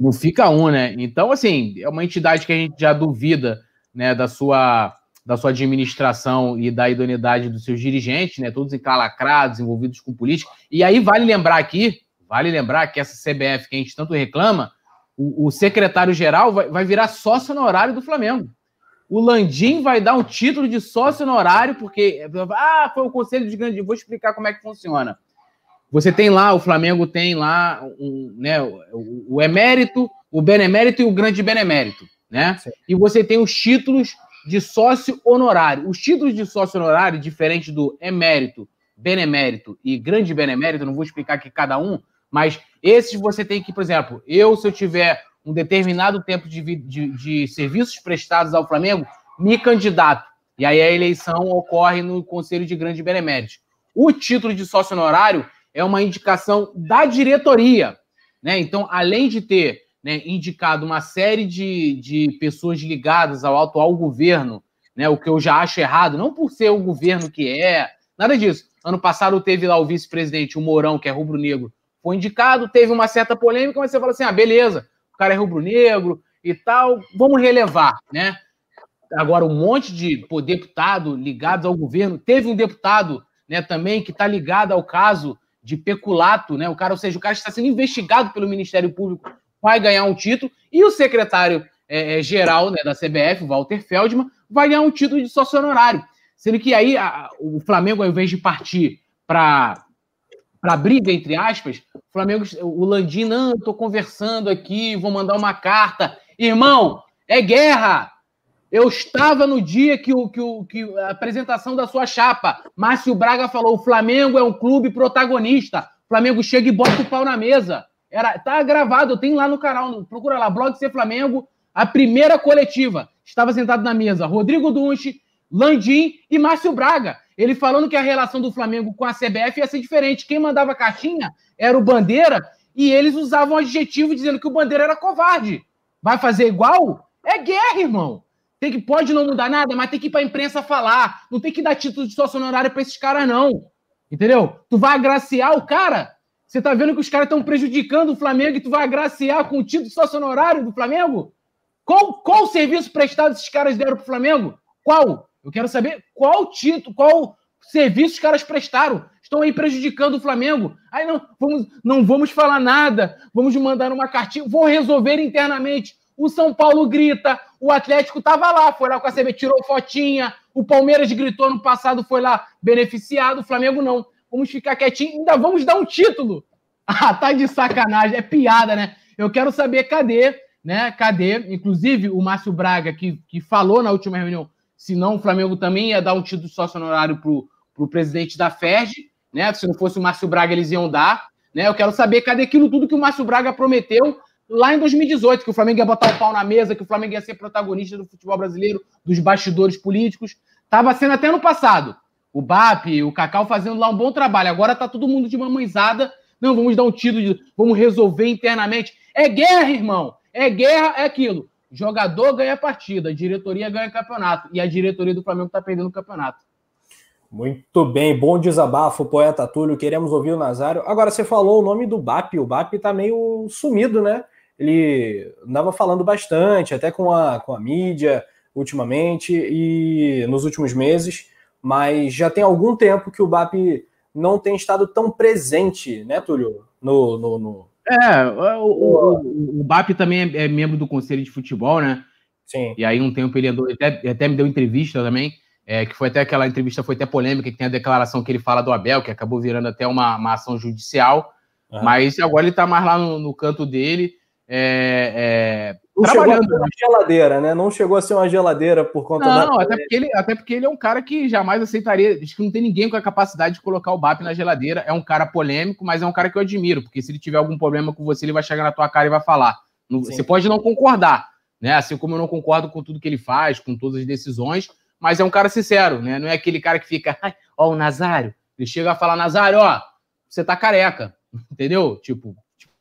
Não fica um, né? Então, assim, é uma entidade que a gente já duvida né, da sua da sua administração e da idoneidade dos seus dirigentes, né? Todos encalacrados, envolvidos com política. E aí vale lembrar aqui, vale lembrar que essa CBF que a gente tanto reclama, o, o secretário-geral vai, vai virar sócio honorário do Flamengo. O Landim vai dar um título de sócio honorário, porque ah, foi o conselho de grande. Vou explicar como é que funciona. Você tem lá, o Flamengo tem lá um, né, o, o emérito, o benemérito e o grande benemérito, né? Sim. E você tem os títulos de sócio honorário. Os títulos de sócio honorário, diferente do emérito, benemérito e grande benemérito, não vou explicar aqui cada um, mas esses você tem que, por exemplo, eu, se eu tiver um determinado tempo de, de, de serviços prestados ao Flamengo, me candidato. E aí a eleição ocorre no Conselho de Grande Benemérito. O título de sócio honorário é uma indicação da diretoria. Né? Então, além de ter né, indicado uma série de, de pessoas ligadas ao atual governo, né, o que eu já acho errado, não por ser o governo que é, nada disso. Ano passado teve lá o vice-presidente, o Mourão, que é rubro-negro, foi indicado, teve uma certa polêmica, mas você fala assim: ah, beleza, o cara é rubro-negro e tal, vamos relevar, né? Agora, um monte de pô, deputado ligados ao governo, teve um deputado né, também que está ligado ao caso de peculato, né? O cara, ou seja, o cara está sendo investigado pelo Ministério Público vai ganhar um título, e o secretário é, é, geral né, da CBF, Walter Feldman, vai ganhar um título de sócio honorário. Sendo que aí a, o Flamengo, ao invés de partir para para briga, entre aspas, o Flamengo, o Landim, não, estou conversando aqui, vou mandar uma carta. Irmão, é guerra! Eu estava no dia que, o, que, o, que a apresentação da sua chapa. Márcio Braga falou: o Flamengo é um clube protagonista. O Flamengo chega e bota o pau na mesa. Era, tá gravado, tenho lá no canal, procura lá, Blog Ser Flamengo, a primeira coletiva. Estava sentado na mesa Rodrigo Dunche, Landim e Márcio Braga. Ele falando que a relação do Flamengo com a CBF ia ser diferente. Quem mandava cartinha era o Bandeira e eles usavam adjetivo dizendo que o Bandeira era covarde. Vai fazer igual? É guerra, irmão. Tem que, pode não mudar nada, mas tem que ir para a imprensa falar. Não tem que dar título de sócio honorário para esses caras, não. Entendeu? Tu vai agraciar o cara você tá vendo que os caras estão prejudicando o Flamengo e tu vai agraciar com o título sócio honorário do Flamengo? Qual, qual serviço prestado esses caras deram pro Flamengo? Qual? Eu quero saber qual título, qual serviço os caras prestaram. Estão aí prejudicando o Flamengo. Aí não vamos, não vamos falar nada, vamos mandar uma cartinha, vou resolver internamente. O São Paulo grita, o Atlético estava lá, foi lá com a CB, tirou fotinha, o Palmeiras gritou no passado, foi lá beneficiado, o Flamengo não vamos ficar quietinho, ainda vamos dar um título. [laughs] Ah, tá de sacanagem, é piada, né? Eu quero saber cadê, né? Cadê? Inclusive, o Márcio Braga, que, que falou na última reunião, se não, o Flamengo também ia dar um título sócio honorário pro, pro presidente da FERJ, né? Se não fosse o Márcio Braga, eles iam dar. Né? Eu quero saber cadê aquilo tudo que o Márcio Braga prometeu lá em 2018, que o Flamengo ia botar o pau na mesa, que o Flamengo ia ser protagonista do futebol brasileiro, dos bastidores políticos. Tava sendo até no passado o BAP, o Cacau fazendo lá um bom trabalho. Agora tá todo mundo de mamãezada. Não, vamos dar um título de. Vamos resolver internamente. É guerra, irmão. É guerra, é aquilo. Jogador ganha partida, diretoria ganha campeonato. E a diretoria do Flamengo tá perdendo o campeonato. Muito bem, bom desabafo, poeta Túlio. Queremos ouvir o Nazário. Agora, você falou o nome do BAP. O BAP tá meio sumido, né? Ele andava falando bastante, até com a, com a mídia ultimamente e nos últimos meses mas já tem algum tempo que o BAP não tem estado tão presente, né, Túlio? No, no, no... É, o, o, o, BAP também é, é, membro do Conselho de Futebol, né? Sim. E aí, um tempo, ele andou, até, até me deu entrevista também, é, que foi até aquela entrevista, foi até polêmica, que tem a declaração que ele fala do Abel, que acabou virando até uma, uma ação judicial. Uhum. Mas agora ele está mais lá no, no canto dele. É, é, não trabalhando. Chegou a ser uma geladeira, né? Não chegou a ser uma geladeira por conta não, da. Não, até porque, ele, até porque ele é um cara que jamais aceitaria. Acho que não tem ninguém com a capacidade de colocar o BAP na geladeira. É um cara polêmico, mas é um cara que eu admiro, porque se ele tiver algum problema com você, ele vai chegar na tua cara e vai falar. Você pode não concordar, né? Assim como eu não concordo com tudo que ele faz, com todas as decisões, mas é um cara sincero, né? Não é aquele cara que fica, ó, o Nazário. Ele chega a falar, Nazário, ó, você tá careca, [laughs] entendeu? Tipo, tipo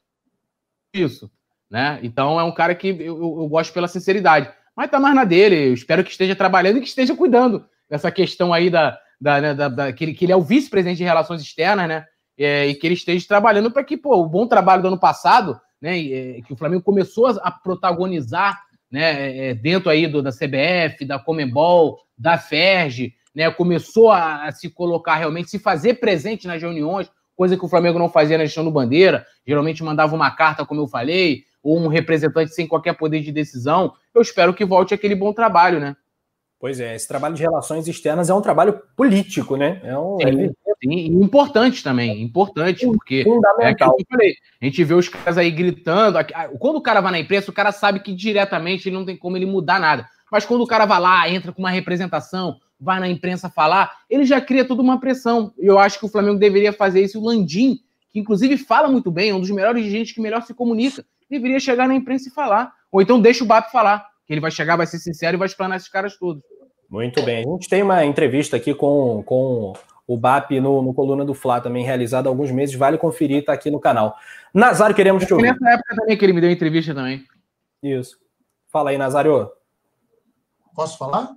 isso. Né? Então é um cara que eu, eu, gosto pela sinceridade. mas tá mais na dele. Eu espero que esteja trabalhando e que esteja cuidando dessa questão aí da, da, né, da, da que, ele, que ele é o vice-presidente de relações externas, né? É, e que ele esteja trabalhando para que, pô, o bom trabalho do ano passado, né? É, que o Flamengo começou a protagonizar, né? É, é, dentro aí do, da CBF, da Comembol, da Ferg, né? Começou a, a se colocar realmente, se fazer presente nas reuniões, coisa que o Flamengo não fazia na gestão do Bandeira. Geralmente mandava uma carta, como eu falei, ou um representante sem qualquer poder de decisão. Eu espero que volte aquele bom trabalho, né? Pois é, esse trabalho de relações externas é um trabalho político, né? É um. Sim, sim, importante também, importante, porque é aquilo que eu falei. A gente vê os caras aí gritando. Quando o cara vai na imprensa, o cara sabe que diretamente ele não tem como ele mudar nada. Mas quando o cara vai lá, entra com uma representação, vai na imprensa falar, ele já cria toda uma pressão. Eu acho que o Flamengo deveria fazer isso. O Landim, que inclusive fala muito bem, é um dos melhores dirigentes que melhor se comunica, deveria chegar na imprensa e falar. Ou então deixa o BAP falar que ele vai chegar, vai ser sincero e vai explanar esses caras todos. Muito bem. A gente tem uma entrevista aqui com, com o BAP no, no Coluna do Fla, também realizada há alguns meses. Vale conferir, tá aqui no canal. Nazário, queremos te ouvir. Nessa época também que ele me deu entrevista também. Isso. Fala aí, Nazário. Posso falar?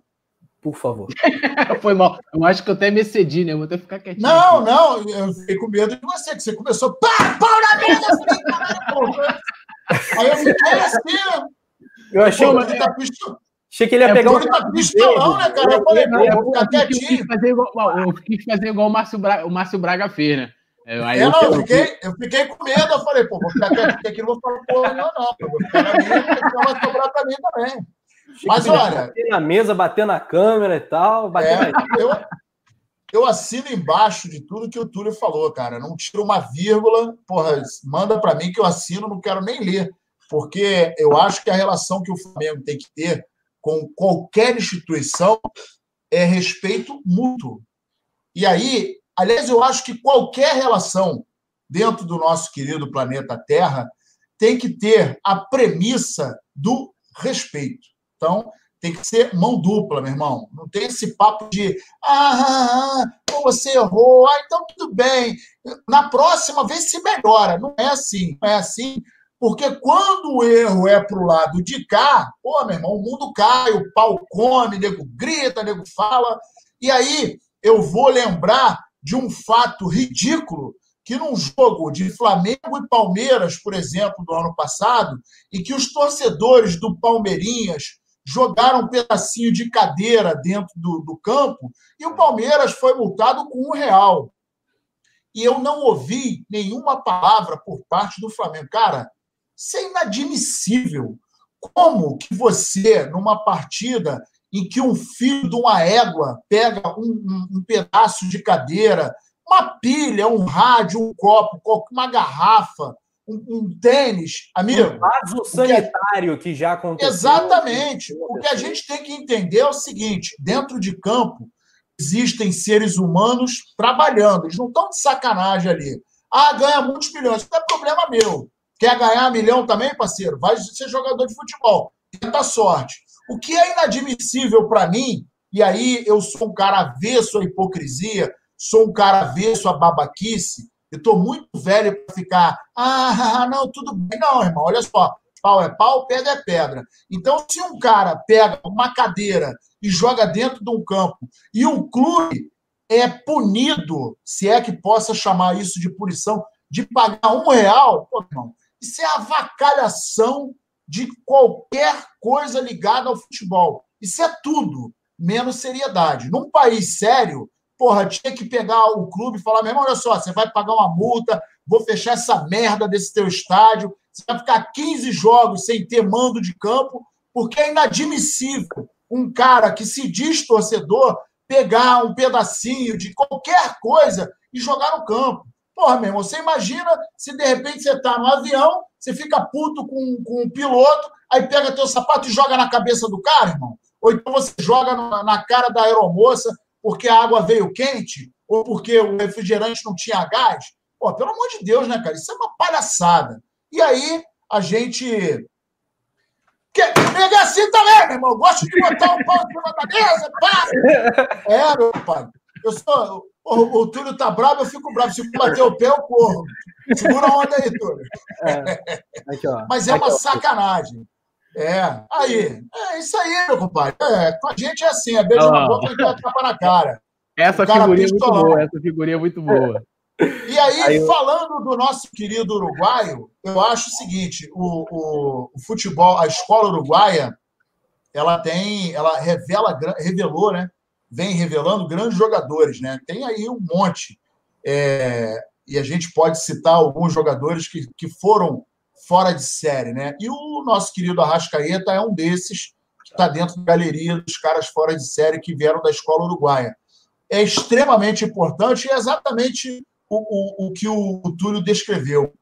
Por favor. [laughs] Foi mal. Eu acho que eu até me excedi, né? Eu vou até ficar quietinho. Não, aqui. não. Eu fiquei com medo de você, que você começou. Pá, pau na mesa! Aí eu fiquei assim. Eu achei, Pô, que... tá achei que ele ia é pegar um. Tá pistolão, né, cara? Eu falei, não, vou ficar quietinho. Eu quis fazer igual o Márcio Braga, o Márcio Braga fez, né? Aí eu, não, eu, fiquei, eu fiquei com medo. Eu falei, pô, vou ficar quietinho aqui, não vou falar porra não, não. Eu vou ficar na minha, porque vai sobrar pra mim também. Mas olha. Bater na mesa, bater na câmera e tal. É, eu, eu assino embaixo de tudo que o Túlio falou, cara. Não tiro uma vírgula. Porra, manda para mim que eu assino, não quero nem ler porque eu acho que a relação que o Flamengo tem que ter com qualquer instituição é respeito mútuo. E aí, aliás, eu acho que qualquer relação dentro do nosso querido planeta Terra tem que ter a premissa do respeito. Então, tem que ser mão dupla, meu irmão. Não tem esse papo de ah, ah, ah você errou, ah, então tudo bem. Na próxima vez se melhora. Não é assim. Não é assim. Porque quando o erro é para o lado de cá, pô, meu irmão, o mundo cai, o pau come, nego grita, nego fala. E aí eu vou lembrar de um fato ridículo que num jogo de Flamengo e Palmeiras, por exemplo, do ano passado, em que os torcedores do Palmeirinhas jogaram um pedacinho de cadeira dentro do, do campo e o Palmeiras foi multado com um real. E eu não ouvi nenhuma palavra por parte do Flamengo. Cara, isso é inadmissível. Como que você, numa partida em que um filho de uma égua pega um, um, um pedaço de cadeira, uma pilha, um rádio, um copo, uma garrafa, um, um, tênis, amigo. Um vaso sanitário que, que já aconteceu. Exatamente. O que a gente tem que entender é o seguinte: dentro de campo existem seres humanos trabalhando, eles não estão de sacanagem ali. Ah, ganha muitos milhões, isso não é problema meu. Quer ganhar milhão também, parceiro? Vai ser jogador de futebol. Tenta sorte. O que é inadmissível para mim, e aí eu sou um cara avesso à hipocrisia, sou um cara avesso à babaquice, eu estou muito velho para ficar, ah, não, tudo bem. Não, irmão, olha só, pau é pau, pedra é pedra. Então, se um cara pega uma cadeira e joga dentro de um campo e um clube é punido, se é que possa chamar isso de punição, de pagar um real, pô, irmão, isso é avacalhação de qualquer coisa ligada ao futebol. Isso é tudo, menos seriedade. Num país sério, porra, tinha que pegar o clube e falar mesmo, olha só, você vai pagar uma multa, vou fechar essa merda desse teu estádio, você vai ficar 15 jogos sem ter mando de campo, porque é inadmissível um cara que se diz torcedor pegar um pedacinho de qualquer coisa e jogar no campo. Porra, meu irmão, você imagina se de repente você está no avião, você fica puto com, com o piloto, aí pega teu sapato e joga na cabeça do cara, irmão. Ou então você joga na, na cara da aeromoça porque a água veio quente, ou porque o refrigerante não tinha gás. Pô, pelo amor de Deus, né, cara? Isso é uma palhaçada. E aí a gente. Quer pegar assim também, meu irmão. Gosto de botar um pau em cima da mesa, pá! É, meu pai. Eu sou. O, o Túlio tá bravo, eu fico bravo. Se bater o pé, eu corro. Segura a onda aí, Túlio. É. Aqui, Mas é uma sacanagem. É, aí, é isso aí, meu compadre. É, com a gente é assim, é beijo na boca e tapa na cara. Essa figurinha é muito boa, essa figurinha é muito boa. E aí, aí falando do nosso querido uruguaio, eu acho o seguinte: o, o, o, futebol, a escola uruguaia, ela tem, ela revela, revelou, né? Vem revelando grandes jogadores, né? Tem aí um monte. É, e a gente pode citar alguns jogadores que, que foram fora de série, né? E o nosso querido Arrascaeta é um desses que está dentro da galeria dos caras fora de série que vieram da escola uruguaia. É extremamente importante e é exatamente o, o, o que o, Túlio descreveu.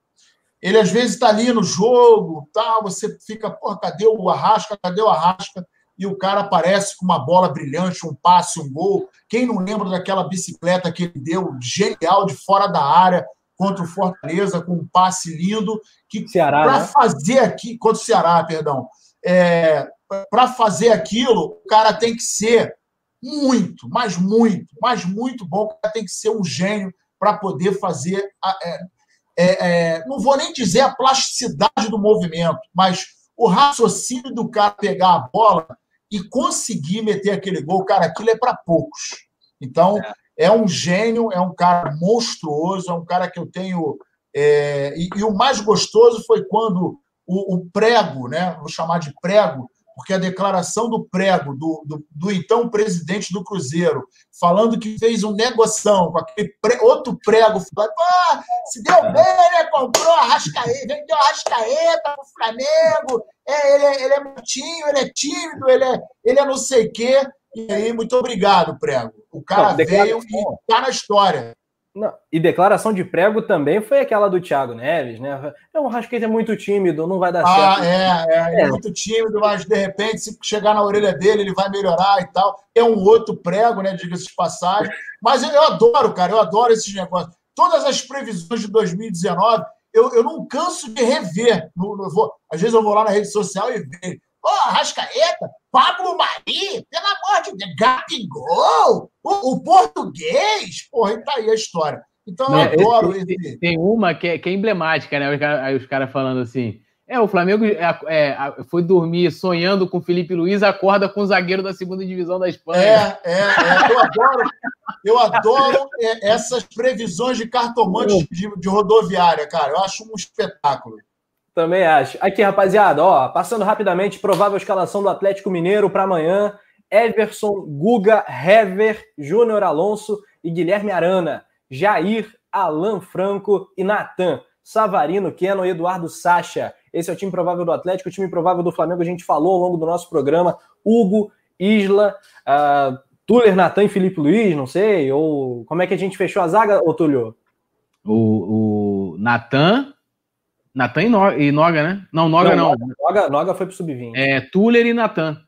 Ele às vezes está ali no jogo, tal, você fica, porra, cadê o Arrasca? Cadê o Arrasca? E o cara aparece com uma bola brilhante, um passe, um gol. Quem não lembra daquela bicicleta que ele deu, genial, de fora da área, contra o Fortaleza, com um passe lindo, que para né? fazer aqui, contra o Ceará, perdão, é, para fazer aquilo, o cara tem que ser muito, mas muito, mas muito bom, o cara tem que ser um gênio para poder fazer. É, é, é, não vou nem dizer a plasticidade do movimento, mas o raciocínio do cara pegar a bola e conseguir meter aquele gol, cara, aquilo é para poucos. Então, é é um gênio, é um cara monstruoso, é um cara que eu tenho. É, e, e, o mais gostoso foi quando o, o, prego, né? Vou chamar de prego, porque a declaração do prego, do, do, do então presidente do Cruzeiro, falando que fez um negoção com aquele pre, outro prego, falando, ah, se deu bem, né? Comprou a Rascaeta, vendeu a Rascaeta pro Flamengo, é, ele, é, ele é mutinho, ele é tímido, ele é, ele é não sei o quê. E aí, muito obrigado, Prego. O cara não, veio e tá na história. Não, e declaração de prego também foi aquela do Thiago Neves, né? É um Rascaeta é muito tímido, não vai dar ah, certo. É, é, é, é muito tímido, mas de repente, se chegar na orelha dele, ele vai melhorar e tal. É um outro prego, né? Diga-se de passagem. Mas eu, eu adoro, cara, eu adoro esses negócios. Todas as previsões de 2019, eu, eu não canso de rever. No, no, vou, às vezes eu vou lá na rede social e vejo. Ô, oh, Rascaeta, Pablo Mari, pelo amor de Deus, Gabigol, o, o português, porra, e tá aí a história. Então eu adoro esse, esse... Tem uma que é, que é emblemática, né? Aí os caras falando assim. É, o Flamengo é, é, foi dormir sonhando com o Felipe Luiz, acorda com o zagueiro da segunda divisão da Espanha. É, é, é eu adoro, eu adoro é, essas previsões de cartomantes de, de rodoviária, cara. Eu acho um espetáculo. Também acho. Aqui, rapaziada, ó, passando rapidamente, provável escalação do Atlético Mineiro para amanhã: Everson, Guga, Hever, Júnior Alonso e Guilherme Arana, Jair, Alan Franco e Natan, Savarino, Keno e Eduardo Sacha. Esse é o time provável do Atlético, o time provável do Flamengo. A gente falou ao longo do nosso programa: Hugo, Isla, uh, Tuller, Natan e Felipe Luiz, não sei. Ou como é que a gente fechou a zaga, ô Túlio? O, o Natan, Natan e Noga, né? Não, Noga não. não. Noga, Noga foi pro sub-20. É, Tuller e Natan.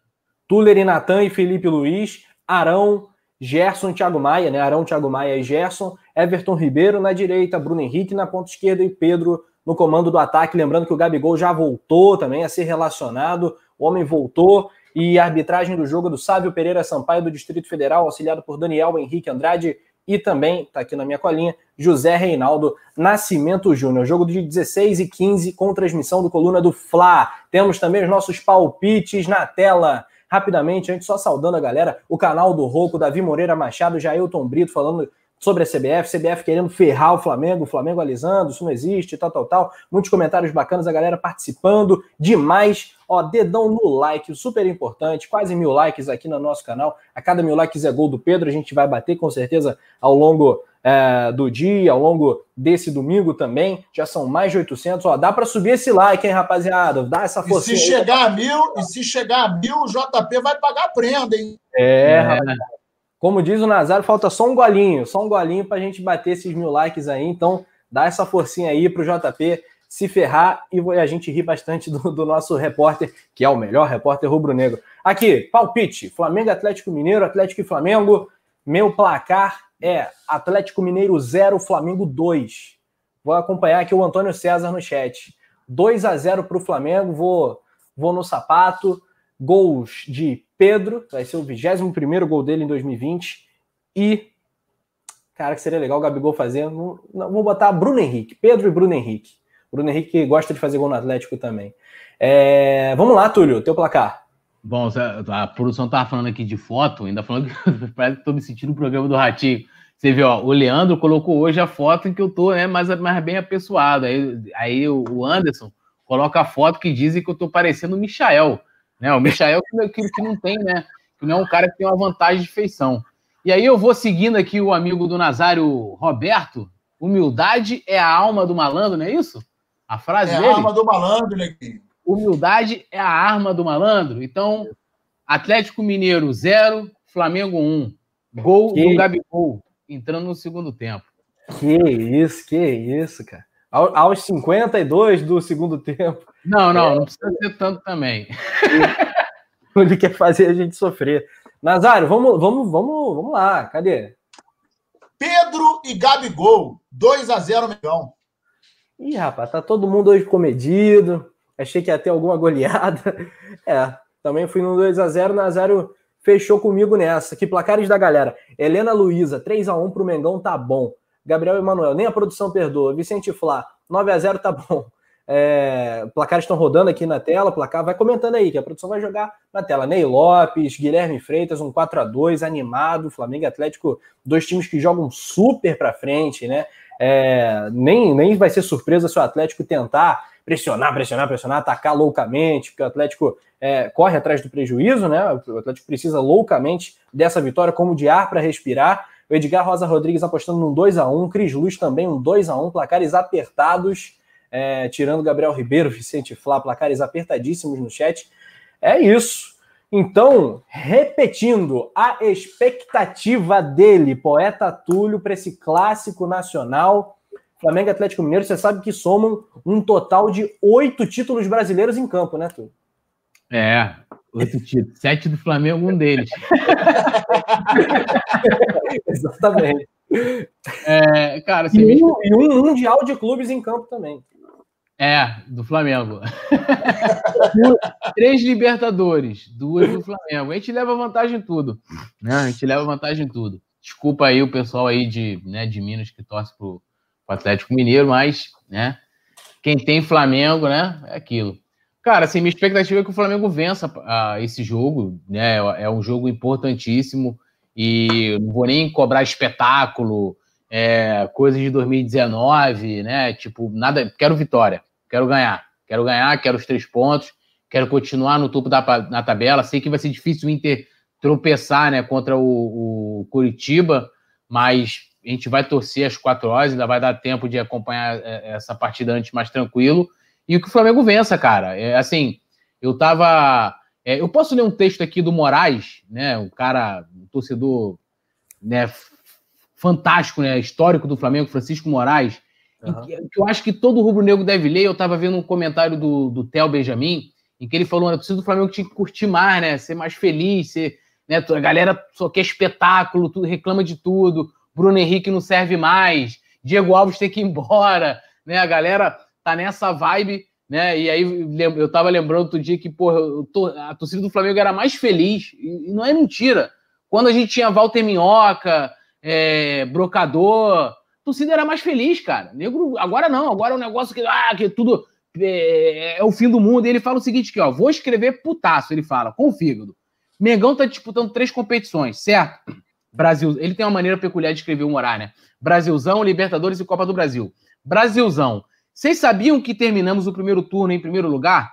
Tuller e Natan e Felipe Luiz, Arão, Gerson e Thiago Maia, né? Arão, Thiago Maia e Gerson, Everton Ribeiro na direita, Bruno Henrique na ponta esquerda e Pedro no comando do ataque. Lembrando que o Gabigol já voltou também a ser relacionado, o homem voltou. E a arbitragem do jogo do Sávio Pereira Sampaio do Distrito Federal, auxiliado por Daniel Henrique Andrade e também, está aqui na minha colinha, José Reinaldo Nascimento Júnior. Jogo de 16 e 15 com transmissão do Coluna do Fla. Temos também os nossos palpites na tela. Rapidamente, antes só saudando a galera, o canal do Roco, Davi Moreira Machado, Jailton Brito falando sobre a CBF, CBF querendo ferrar o Flamengo, o Flamengo alisando, isso não existe, tal, tal, tal. Muitos comentários bacanas, a galera participando demais. Ó, dedão no like, super importante, quase mil likes aqui no nosso canal. A cada mil likes é gol do Pedro, a gente vai bater com certeza ao longo é, do dia, ao longo desse domingo também. Já são mais de 800. Ó, dá para subir esse like, hein, rapaziada? Dá essa força. E se chegar a mil, e se chegar a mil, o JP vai pagar a prenda, hein? É, é. Rapaz. Como diz o Nazário, falta só um golinho, só um golinho para a gente bater esses mil likes aí. Então, dá essa forcinha aí para o JP se ferrar e a gente rir bastante do, do, nosso repórter, que é o melhor repórter rubro-negro. Aqui, palpite: Flamengo, Atlético Mineiro, Atlético e Flamengo. Meu placar é Atlético Mineiro 0, Flamengo 2. Vou acompanhar aqui o Antônio César no chat. 2 a 0 para o Flamengo, vou, vou no sapato. Gols de Pedro, vai ser o 21 gol dele em 2020. E, cara, que seria legal o Gabigol fazendo. Não, vou botar Bruno Henrique, Pedro e Bruno Henrique. Bruno Henrique gosta de fazer gol no Atlético também. É, vamos lá, Túlio, teu placar. Bom, a produção tava falando aqui de foto, ainda falando que [laughs] parece que tô me sentindo no programa do Ratinho. Você viu, ó, o Leandro colocou hoje a foto em que eu tô né, mais, mais bem apessoado. Aí, aí o Anderson coloca a foto que dizem que eu tô parecendo o Michael. Né? O Michael que, que não tem, né? Que não é um cara que tem uma vantagem de feição. E aí eu vou seguindo aqui o amigo do Nazário Roberto. Humildade é a alma do malandro, não é isso? A frase é dele. É a alma do malandro, Neguinho. Humildade é a arma do malandro. Então, Atlético Mineiro 0, Flamengo 1. Um. Gol que... do Gabigol, entrando no segundo tempo. Que isso, que isso, cara. Aos 52 do segundo tempo. Não, não, é... não precisa ser tanto também. [laughs] Ele quer fazer a gente sofrer. Nazário, vamos, vamos, vamos, vamos lá. Cadê? Pedro e Gabigol, 2 a 0 Mengão. Ih, rapaz, tá todo mundo hoje comedido. Achei que ia ter alguma goleada. [laughs] É, também fui no 2 a 0 Nazário fechou comigo nessa. Que placares da galera. Helena Luiza, 3 a 1 pro Mengão, tá bom. Gabriel Emanuel, nem a produção perdoa. Vicente Flá, 9 a 0 tá bom. É, placares estão rodando aqui na tela, placar, vai comentando aí, que a produção vai jogar na tela. Ney Lopes, Guilherme Freitas, um 4 a 2 animado, Flamengo e Atlético, dois times que jogam super para frente, né? É, nem, nem vai ser surpresa se o Atlético tentar pressionar, pressionar, pressionar, atacar loucamente, porque o Atlético é, corre atrás do prejuízo, né? O Atlético precisa loucamente dessa vitória como de ar para respirar. O Edgar Rosa Rodrigues apostando num 2 a 1 Cris Luz também um 2 a 1 placares apertados é, tirando Gabriel Ribeiro, Vicente Flá, placares apertadíssimos no chat. É isso. Então, repetindo, a expectativa dele, poeta Túlio, para esse clássico nacional, Flamengo e Atlético Mineiro, você sabe que somam um total de oito títulos brasileiros em campo, né, Túlio? É, oito títulos. Sete do Flamengo, um deles. [laughs] Exatamente. É, cara, e, um, e um mundial de clubes em campo também. É, do Flamengo. [laughs] Três Libertadores, duas do Flamengo. A gente leva vantagem em tudo. Né? A gente leva vantagem em tudo. Desculpa aí o pessoal aí de, né, de Minas que torce pro, pro Atlético Mineiro, mas, né? Quem tem Flamengo, né? É aquilo. Cara, assim, minha expectativa é que o Flamengo vença uh, esse jogo, né? É um jogo importantíssimo e não vou nem cobrar espetáculo, é, coisas de 2019, né? Tipo, nada. Quero vitória, quero ganhar, quero ganhar, quero os três pontos, quero continuar no topo da na tabela. Sei que vai ser difícil o Inter tropeçar, né, contra o, o Curitiba, mas a gente vai torcer às quatro horas, ainda vai dar tempo de acompanhar é, essa partida antes mais tranquilo. E que o Flamengo vença, cara. É, assim, eu tava. É, eu posso ler um texto aqui do Moraes, né? Um cara, um torcedor né, fantástico, né? Histórico do Flamengo, Francisco Moraes. Uhum. Eu acho que todo rubro-negro deve ler. Eu estava vendo um comentário do, do Theo Benjamin, em que ele falou: que o do Flamengo tinha que curtir mais, né? Ser mais feliz, ser. Né? A galera só quer espetáculo, tudo, reclama de tudo. Bruno Henrique não serve mais, Diego Alves tem que ir embora, [laughs] né? A galera tá nessa vibe, né? E aí eu tava lembrando outro dia que, porra, a torcida do Flamengo era mais feliz, e não é mentira. Quando a gente tinha Walter Minhoca, é, brocador. Torcida era mais feliz, cara. Negro, agora não, agora é um negócio que, ah, que tudo é, é, o fim do mundo. E ele fala o seguinte: que, ó, vou escrever putaço, ele fala, com o fígado. Mengão tá disputando três competições, certo? Brasil, ele tem uma maneira peculiar de escrever um horário, né? Brasilzão, Libertadores e Copa do Brasil. Brasilzão. Vocês sabiam que terminamos o primeiro turno em primeiro lugar?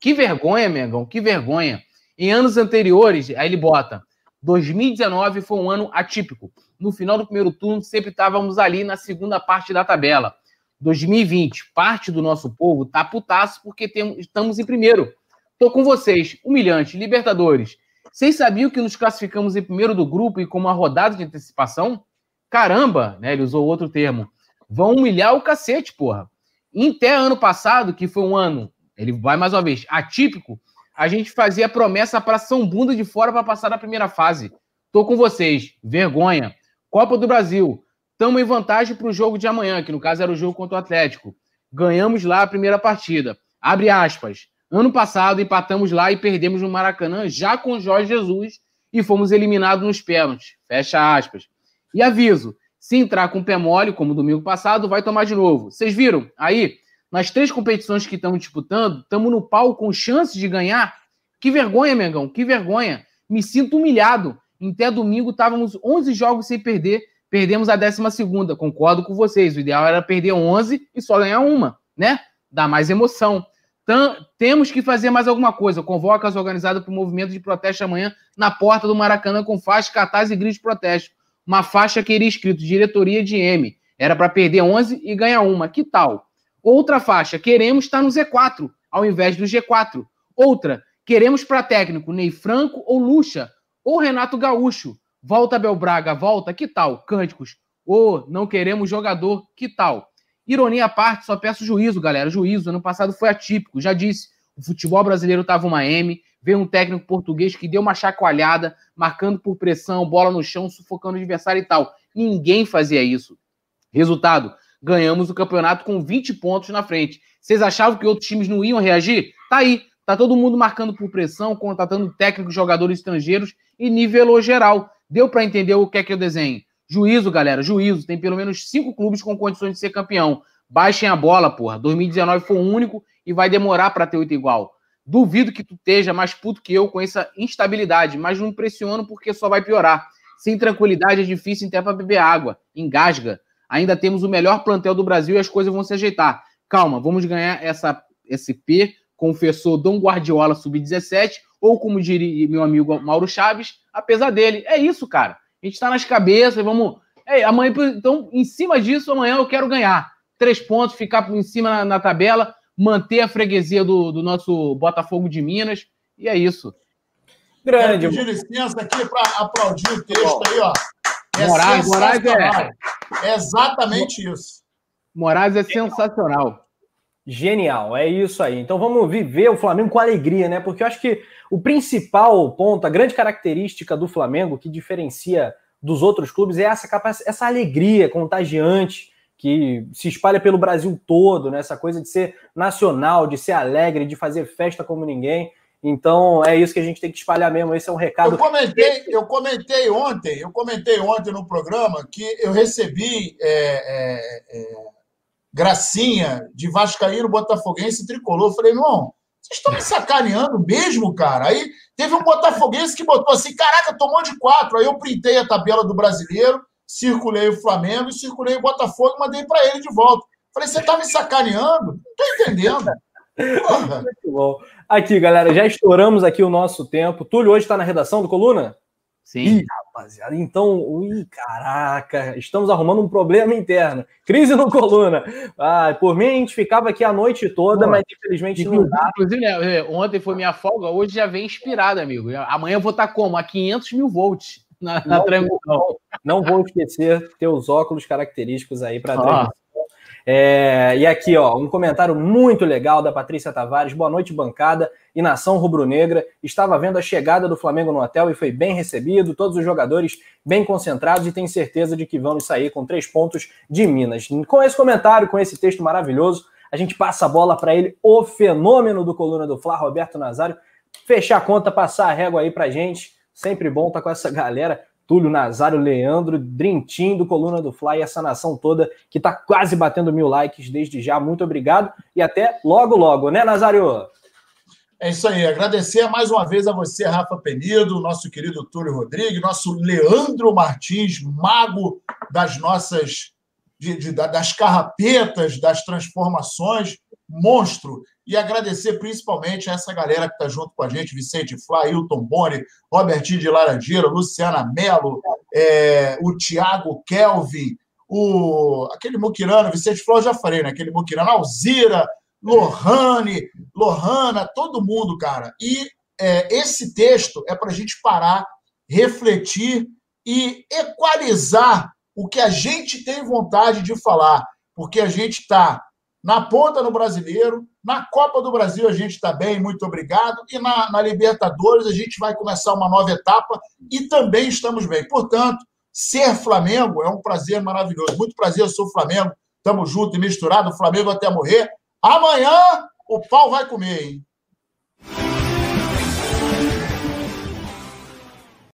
Que vergonha, Mengão, que vergonha. Em anos anteriores, aí ele bota, 2019 foi um ano atípico no final do primeiro turno, sempre estávamos ali na segunda parte da tabela. 2020, parte do nosso povo tá putaço porque tem, estamos em primeiro. Tô com vocês. Humilhante. Libertadores. Vocês sabiam que nos classificamos em primeiro do grupo e com uma rodada de antecipação? Caramba, né? Ele usou outro termo. Vão humilhar o cacete, porra. Até ano passado, que foi um ano, ele vai mais uma vez, atípico, a gente fazia promessa para São Bunda de fora para passar da primeira fase. Tô com vocês. Vergonha. Copa do Brasil. Estamos em vantagem para o jogo de amanhã, que no caso era o jogo contra o Atlético. Ganhamos lá a primeira partida. Abre aspas. Ano passado empatamos lá e perdemos no Maracanã já com Jorge Jesus e fomos eliminados nos pênaltis. Fecha aspas. E aviso: se entrar com pé mole, como domingo passado, vai tomar de novo. Vocês viram? Aí, nas três competições que estamos disputando, estamos no pau com chances de ganhar. Que vergonha, Mengão, que vergonha. Me sinto humilhado. Em até domingo estávamos 11 jogos sem perder, perdemos a 12 Concordo com vocês. O ideal era perder 11 e só ganhar uma, né? Dá mais emoção. Temos que fazer mais alguma coisa. Convoca as organizadas para o movimento de protesto amanhã na porta do Maracanã com faixa, cartaz e grito de protesto. Uma faixa que iria escrito diretoria de M. Era para perder 11 e ganhar uma. Que tal? Outra faixa, queremos estar no Z4 ao invés do G4. Outra, queremos para técnico Ney Franco ou Lucha ou Renato Gaúcho. Volta Bel Braga, volta, que tal? Cânticos. Ou não queremos jogador, que tal? Ironia à parte, só peço juízo, galera. Juízo. Ano passado foi atípico. Já disse, o futebol brasileiro estava uma M. Veio um técnico português que deu uma chacoalhada, marcando por pressão, bola no chão, sufocando o adversário e tal. Ninguém fazia isso. Resultado: ganhamos o campeonato com 20 pontos na frente. Vocês achavam que outros times não iam reagir? Tá aí. Tá todo mundo marcando por pressão, contratando técnicos, jogadores estrangeiros e nivelou geral. Deu para entender o que é que eu desenho. Juízo, galera, juízo. Tem pelo menos cinco clubes com condições de ser campeão. Baixem a bola, porra. 2019 foi o único e vai demorar para ter oito igual. Duvido que tu esteja mais puto que eu com essa instabilidade, mas não pressiono porque só vai piorar. Sem tranquilidade é difícil até para beber água. Engasga. Ainda temos o melhor plantel do Brasil e as coisas vão se ajeitar. Calma, vamos ganhar essa SP, confessou Dom Guardiola sub-17, ou como diria meu amigo Mauro Chaves, apesar dele. É isso, cara. A gente está nas cabeças, vamos. É, amanhã, então, em cima disso, amanhã eu quero ganhar. Três pontos, ficar em cima na, na tabela, manter a freguesia do, do, nosso Botafogo de Minas. E é isso. Grande. Quero pedir licença aqui para aplaudir o texto aí, ó. É Moraes, Moraes é... é exatamente isso. Moraes é sensacional. Genial, é isso aí. Então vamos viver o Flamengo com alegria, né? Porque eu acho que o principal ponto, a grande característica do Flamengo que diferencia dos outros clubes é essa capacidade, essa alegria contagiante que se espalha pelo Brasil todo, né? Essa coisa de ser nacional, de ser alegre, de fazer festa como ninguém. Então é isso que a gente tem que espalhar mesmo. Esse é um recado. Eu comentei, eu comentei ontem, eu comentei ontem no programa que eu recebi é, é, é, gracinha de Vascaíno Botafoguense tricolor. Eu falei, irmão, vocês estão me sacaneando mesmo, cara? Aí teve um Botafoguense que botou assim: caraca, tomou de quatro. Aí eu printei a tabela do brasileiro, circulei o Flamengo, circulei o Botafogo e mandei para ele de volta. Falei, você tá me sacaneando? Não tô entendendo. [laughs] Porra. Muito bom. Aqui, galera, já estouramos aqui o nosso tempo. Túlio hoje está na redação do Coluna? Sim. Ih, rapaziada, então, ui, caraca, estamos arrumando um problema interno. Crise no Coluna. Ah, por mim, a gente ficava aqui a noite toda, Pô, mas infelizmente não dá. Inclusive, né, ontem foi minha folga, hoje já vem inspirado, amigo. Amanhã eu vou estar como? A 500 mil volts na, na não, transmissão. Não, não, vou esquecer teus óculos característicos aí para transmissão. É, e aqui, ó, um comentário muito legal da Patrícia Tavares. Boa noite, bancada e nação rubro-negra. Estava vendo a chegada do Flamengo no hotel e foi bem recebido. Todos os jogadores bem concentrados e tenho certeza de que vamos sair com três pontos de Minas. Com esse comentário, com esse texto maravilhoso, a gente passa a bola para ele, o fenômeno do Coluna do Fla, Roberto Nazário. Fechar a conta, passar a régua aí para gente. Sempre bom estar tá com essa galera. Túlio Nazário, Leandro, Drintim do Coluna do Fly, essa nação toda que está quase batendo mil likes desde já. Muito obrigado e até logo, logo, né, Nazário? É isso aí. Agradecer mais uma vez a você, Rafa Penido, nosso querido Túlio Rodrigues, nosso Leandro Martins, mago das nossas de, de, das carrapetas, das transformações, monstro e agradecer principalmente a essa galera que está junto com a gente, Vicente Flá, Hilton Boni, Robertinho de Laranjeira, Luciana Mello, é, o Tiago Kelvin, o, aquele Muquirano, Vicente Flá, eu já falei, né? Aquele Muquirano, Alzira, Lohane, Lohana, todo mundo, cara. E é, esse texto é para a gente parar, refletir e equalizar o que a gente tem vontade de falar, porque a gente está na ponta no brasileiro, na Copa do Brasil a gente está bem, muito obrigado. E na, na, Libertadores a gente vai começar uma nova etapa e também estamos bem. Portanto, ser Flamengo é um prazer maravilhoso. Muito prazer, eu sou Flamengo. Estamos juntos e misturados, Flamengo até morrer. Amanhã o pau vai comer, hein?